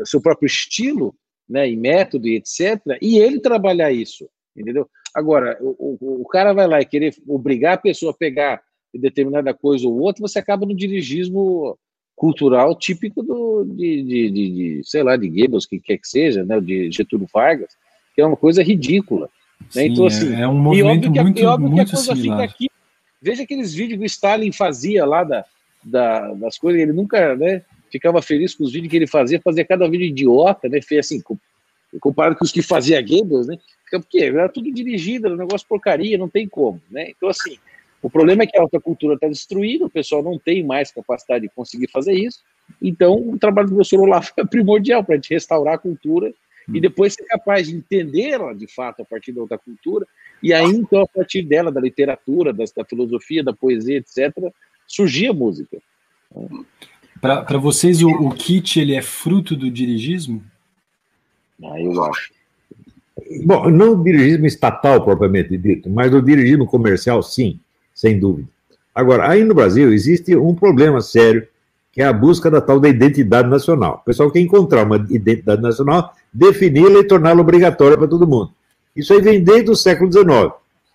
o seu próprio estilo, né, e método e etc, e ele trabalhar isso, entendeu? Agora, o, o, o cara vai lá e querer obrigar a pessoa a pegar determinada coisa ou outra, você acaba no dirigismo cultural típico do, de, de, de, de sei lá, de Goebbels, que quer que seja, né, de Getúlio Vargas, que é uma coisa ridícula. Né? Sim, então, assim, é, é um movimento e óbvio que, muito, muito que a coisa similar. fica aqui Veja aqueles vídeos que o Stalin fazia lá da, da, das coisas, ele nunca né, ficava feliz com os vídeos que ele fazia, fazia cada vídeo idiota, né? Fez assim, comparado com os que fazia Goebbels, né? Porque era tudo dirigido, era um negócio porcaria, não tem como, né? Então, assim, o problema é que a alta cultura está destruída, o pessoal não tem mais capacidade de conseguir fazer isso, então o trabalho do professor Olaf é primordial para a gente restaurar a cultura e depois ser capaz de entendê-la de fato a partir da outra cultura, e aí então a partir dela, da literatura, da, da filosofia, da poesia, etc., surgia a música. Para vocês, o, o, kit ele é fruto do dirigismo? Ah, eu acho. Bom, não o dirigismo estatal propriamente dito, mas o dirigismo comercial, sim, sem dúvida. Agora, aí no Brasil existe um problema sério, que é a busca da tal da identidade nacional. O pessoal quer encontrar uma identidade nacional defini-la e torná-la obrigatória para todo mundo. Isso aí vem desde o século XIX.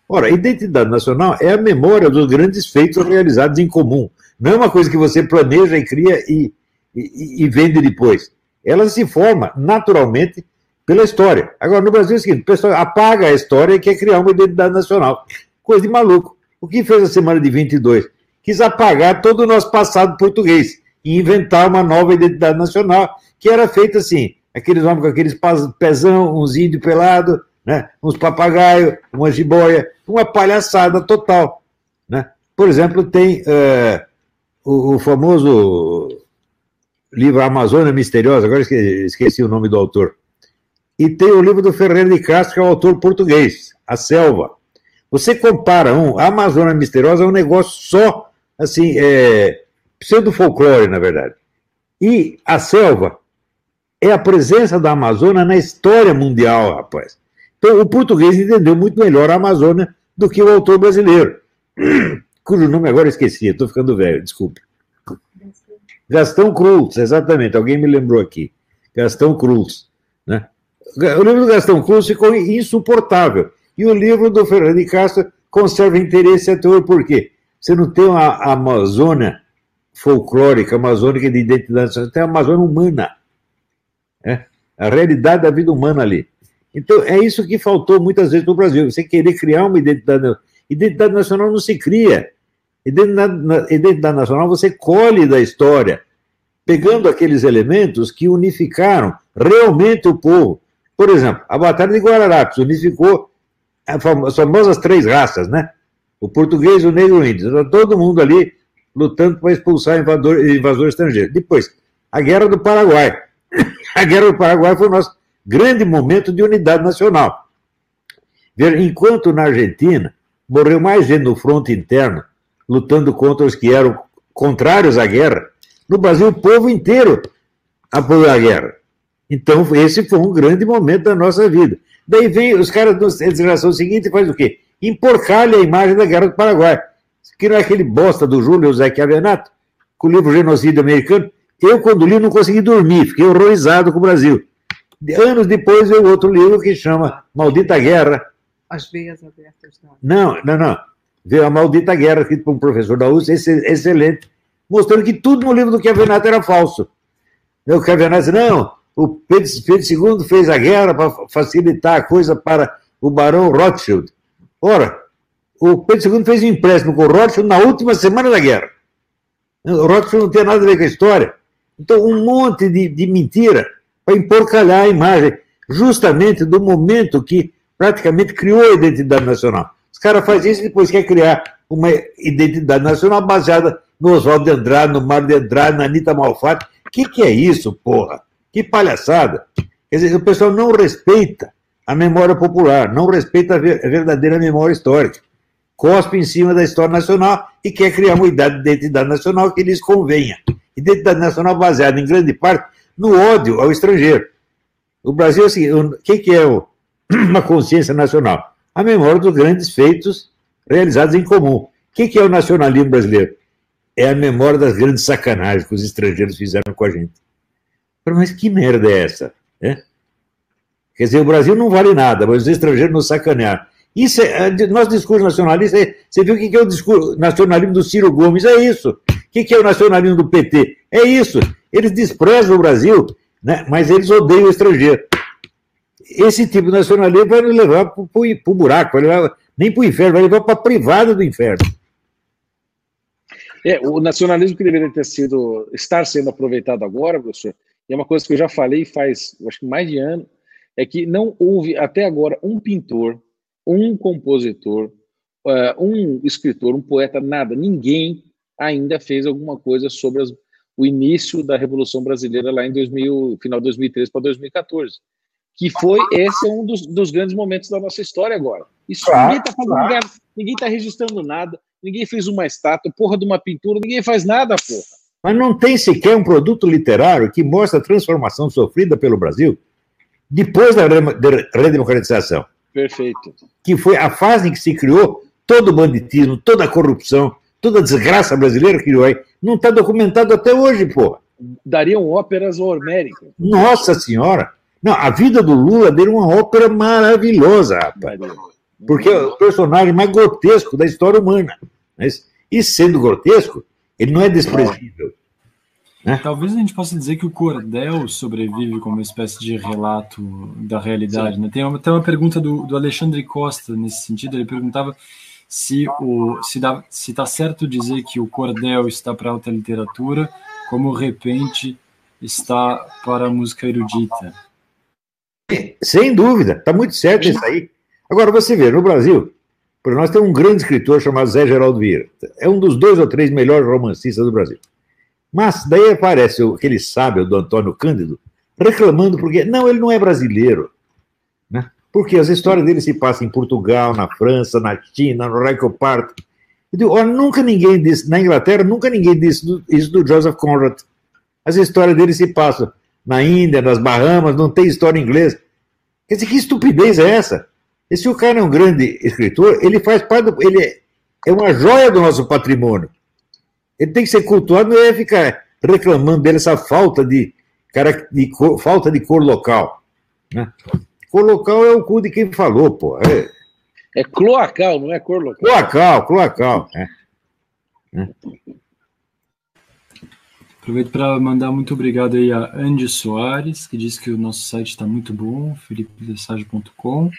Ora, identidade nacional é a memória dos grandes feitos realizados em comum. Não é uma coisa que você planeja e cria e, e, e vende depois. Ela se forma naturalmente pela história. Agora, no Brasil é o seguinte: o pessoal apaga a história e quer criar uma identidade nacional. Coisa de maluco. O que fez a semana de 22? Quis apagar todo o nosso passado português e inventar uma nova identidade nacional, que era feita assim: aqueles homens com aqueles pezão, uns índios pelados, né? uns papagaios, uma jiboia, uma palhaçada total. Né? Por exemplo, tem é, o, o, famoso livro Amazônia Misteriosa, agora esqueci, esqueci o nome do autor. E tem o livro do Ferreira de Castro, que é o autor português, A Selva. Você compara um, a Amazônia Misteriosa é um negócio só, assim, é, pseudo-folclore, na verdade. E a selva é a presença da Amazônia na história mundial, rapaz. Então, o português entendeu muito melhor a Amazônia do que o autor brasileiro, cujo nome agora esqueci, estou ficando velho, desculpe. Gastão Cruz, exatamente, alguém me lembrou aqui. Gastão Cruz. Né? O livro do Gastão Cruz ficou insuportável. E o livro do Fernando de Castro conserva interesse até hoje, por quê? Você não tem uma Amazônia folclórica, amazônica de identidade, você tem a Amazônia humana. É? A realidade da vida humana ali. Então, é isso que faltou muitas vezes no Brasil. Você querer criar uma identidade. Identidade nacional não se cria. Identidade, identidade nacional você colhe da história, pegando aqueles elementos que unificaram realmente o povo. Por exemplo, a Batalha de Guararapes unificou as famosas três raças, né? O português, o negro e o índio. Todo mundo ali lutando para expulsar invasor, invasor estrangeiro. Depois, a Guerra do Paraguai. A Guerra do Paraguai foi o nosso grande momento de unidade nacional. Enquanto na Argentina morreu mais gente no fronte interno, lutando contra os que eram contrários à guerra, no Brasil o povo inteiro apoiou a guerra. Então, esse foi um grande momento da nossa vida. Daí vem os caras da geração seguinte e faz o quê? Emporcar-lhe a imagem da Guerra do Paraguai que não é aquele bosta do Júlio Zé Chiavenato, com o livro Genocídio Americano. Eu, quando li, não consegui dormir, fiquei horrorizado com o Brasil. Anos depois veio outro livro que chama Maldita Guerra. As veias abertas. Não, não, não. Veio a Maldita Guerra, escrito por um professor da USP, excelente, mostrando que tudo no livro do Chiavenato era falso. O Chiavenato disse, não, o Pedro, Pedro II fez a guerra para facilitar a coisa para o barão Rothschild. Ora, o Pedro II fez um empréstimo com o Rothschild na última semana da guerra. O Rothschild não tem nada a ver com a história. Então, um monte de, de mentira para emporcalhar a imagem, justamente do momento que praticamente criou a identidade nacional. Os caras fazem isso e depois quer criar uma identidade nacional baseada no Oswaldo de Andrade, no Mário de Andrade, na Anitta Malfatti. O que, que é isso, porra? Que palhaçada. Quer dizer, o pessoal não respeita a memória popular, não respeita a verdadeira memória histórica cospe em cima da história nacional e quer criar uma identidade nacional que lhes convenha. Identidade nacional baseada, em grande parte, no ódio ao estrangeiro. O Brasil, assim, o que, que é uma consciência nacional? A memória dos grandes feitos realizados em comum. O que, que é o nacionalismo brasileiro? É a memória das grandes sacanagens que os estrangeiros fizeram com a gente. Mas que merda é essa? É? Quer dizer, o Brasil não vale nada, mas os estrangeiros nos sacanearam. Isso é, é nosso discurso nacionalista. É, você viu o que é o discurso nacionalismo do Ciro Gomes? É isso. O que é o nacionalismo do PT? É isso. Eles desprezam o Brasil, né, mas eles odeiam o estrangeiro. Esse tipo de nacionalismo vai nos levar para o buraco, vai levar, nem para o inferno, vai levar para a privada do inferno. É, o nacionalismo que deveria ter sido, estar sendo aproveitado agora, professor, e é uma coisa que eu já falei faz, acho que mais de ano, é que não houve até agora um pintor um compositor, uh, um escritor, um poeta, nada, ninguém ainda fez alguma coisa sobre as, o início da Revolução Brasileira lá em 2000, final de 2013 para 2014. Que foi, esse é um dos, dos, grandes momentos da nossa história agora. Isso claro, ninguém está claro. ninguém está registrando nada, ninguém fez uma estátua, porra de uma pintura, ninguém faz nada, porra. Mas não tem sequer um produto literário que mostre a transformação sofrida pelo Brasil depois da redemocratização. Perfeito. Que foi a fase em que se criou todo o banditismo, toda a corrupção, toda a desgraça brasileira que criou aí. Não está documentado até hoje, pô. Dariam óperas homéricas. Nossa Senhora! Não, a vida do Lula deu uma ópera maravilhosa, rapaz. Porque é o personagem mais grotesco da história humana. Mas, e sendo grotesco, ele não é desprezível. Né? Talvez a gente possa dizer que o cordel sobrevive como uma espécie de relato da realidade. Né? Tem, uma, tem uma pergunta do, do Alexandre Costa nesse sentido. Ele perguntava se o se dá se está certo dizer que o cordel está para alta literatura, como o repente está para a música erudita. Sem dúvida, está muito certo isso aí. Agora você vê, no Brasil, por nós temos um grande escritor chamado Zé Geraldo Vieira. É um dos dois ou três melhores romancistas do Brasil. Mas daí aparece aquele sábio do Antônio Cândido reclamando porque não, ele não é brasileiro. Né? Porque as histórias dele se passam em Portugal, na França, na China, no Reich Parto. Eu digo, olha, nunca ninguém disse, na Inglaterra, nunca ninguém disse isso do Joseph Conrad. As histórias dele se passam na Índia, nas Bahamas, não tem história em inglês. Quer dizer, que estupidez é essa? E se o cara é um grande escritor, ele faz parte do. Ele é, é uma joia do nosso patrimônio. Ele tem que ser cultuado, não é ficar reclamando dele essa falta de, cara, de cor, falta de cor local. Né? Cor local é o cu de quem falou, pô. É, é cloacal, não é cor local. Cloacal, cloacal. É. É. Aproveito para mandar muito obrigado aí a Andy Soares, que disse que o nosso site está muito bom, felipedessage.com.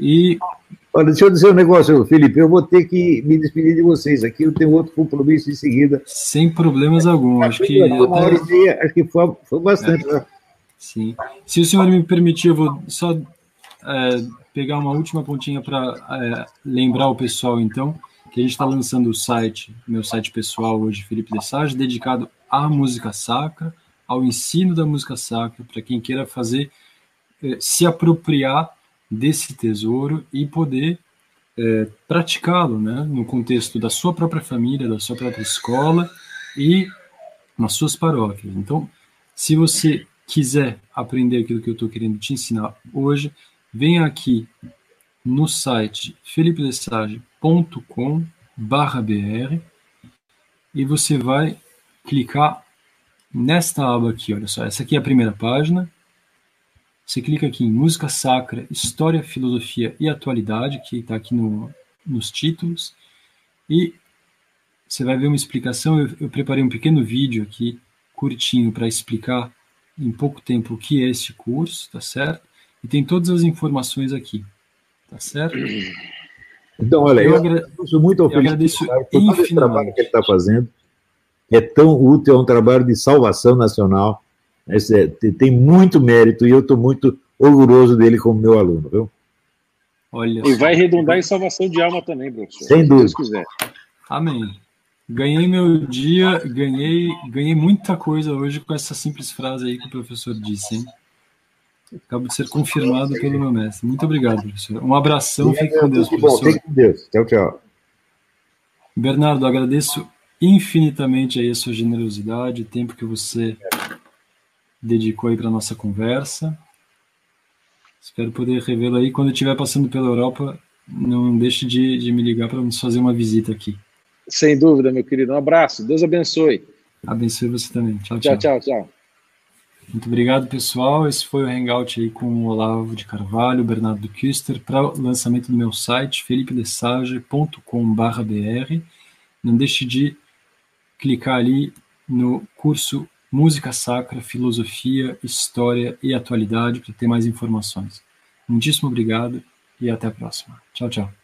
E. Olha, deixa eu dizer um negócio, Felipe, eu vou ter que me despedir de vocês aqui, eu tenho outro compromisso em seguida. Sem problemas algum, acho que. Uma hora e meia, acho que foi, foi bastante. É. Né? Sim. Se o senhor me permitir, eu vou só é, pegar uma última pontinha para é, lembrar o pessoal, então que a gente está lançando o site, meu site pessoal hoje, Felipe Dessage, dedicado à música sacra, ao ensino da música sacra, para quem queira fazer, eh, se apropriar desse tesouro e poder eh, praticá-lo, né, no contexto da sua própria família, da sua própria escola e nas suas paróquias. Então, se você quiser aprender aquilo que eu estou querendo te ensinar hoje, venha aqui no site felipedessage.com br e você vai clicar nesta aba aqui, olha só, essa aqui é a primeira página. Você clica aqui em Música Sacra, História, Filosofia e Atualidade, que está aqui no, nos títulos, e você vai ver uma explicação. Eu, eu preparei um pequeno vídeo aqui, curtinho, para explicar em pouco tempo o que é esse curso, tá certo? E tem todas as informações aqui, tá certo? Então, olha, eu, eu agradeço muito ao Felipe por todo esse trabalho que ele está fazendo. É tão útil, é um trabalho de salvação nacional. É, tem muito mérito e eu estou muito orgulhoso dele como meu aluno, viu? Olha e vai redundar em salvação de alma também, professor. Sem dúvida. Se Deus quiser. Amém. Ganhei meu dia, ganhei, ganhei muita coisa hoje com essa simples frase aí que o professor disse, hein? Acabo de ser confirmado pelo meu mestre. Muito obrigado, professor. Um abração, fique com Deus, professor. Bom, fique com Deus. Tchau, tchau. Bernardo, agradeço infinitamente aí a sua generosidade, o tempo que você dedicou aí para nossa conversa. Espero poder revê-lo aí. Quando eu estiver passando pela Europa, não deixe de, de me ligar para nos fazer uma visita aqui. Sem dúvida, meu querido. Um abraço. Deus abençoe. Abençoe você também. Tchau, tchau. Tchau, tchau, tchau. Muito obrigado, pessoal. Esse foi o Hangout aí com o Olavo de Carvalho, Bernardo Kister, para o lançamento do meu site, felipedesage.com.br. Não deixe de clicar ali no curso Música Sacra, Filosofia, História e Atualidade para ter mais informações. Muitíssimo obrigado e até a próxima. Tchau, tchau.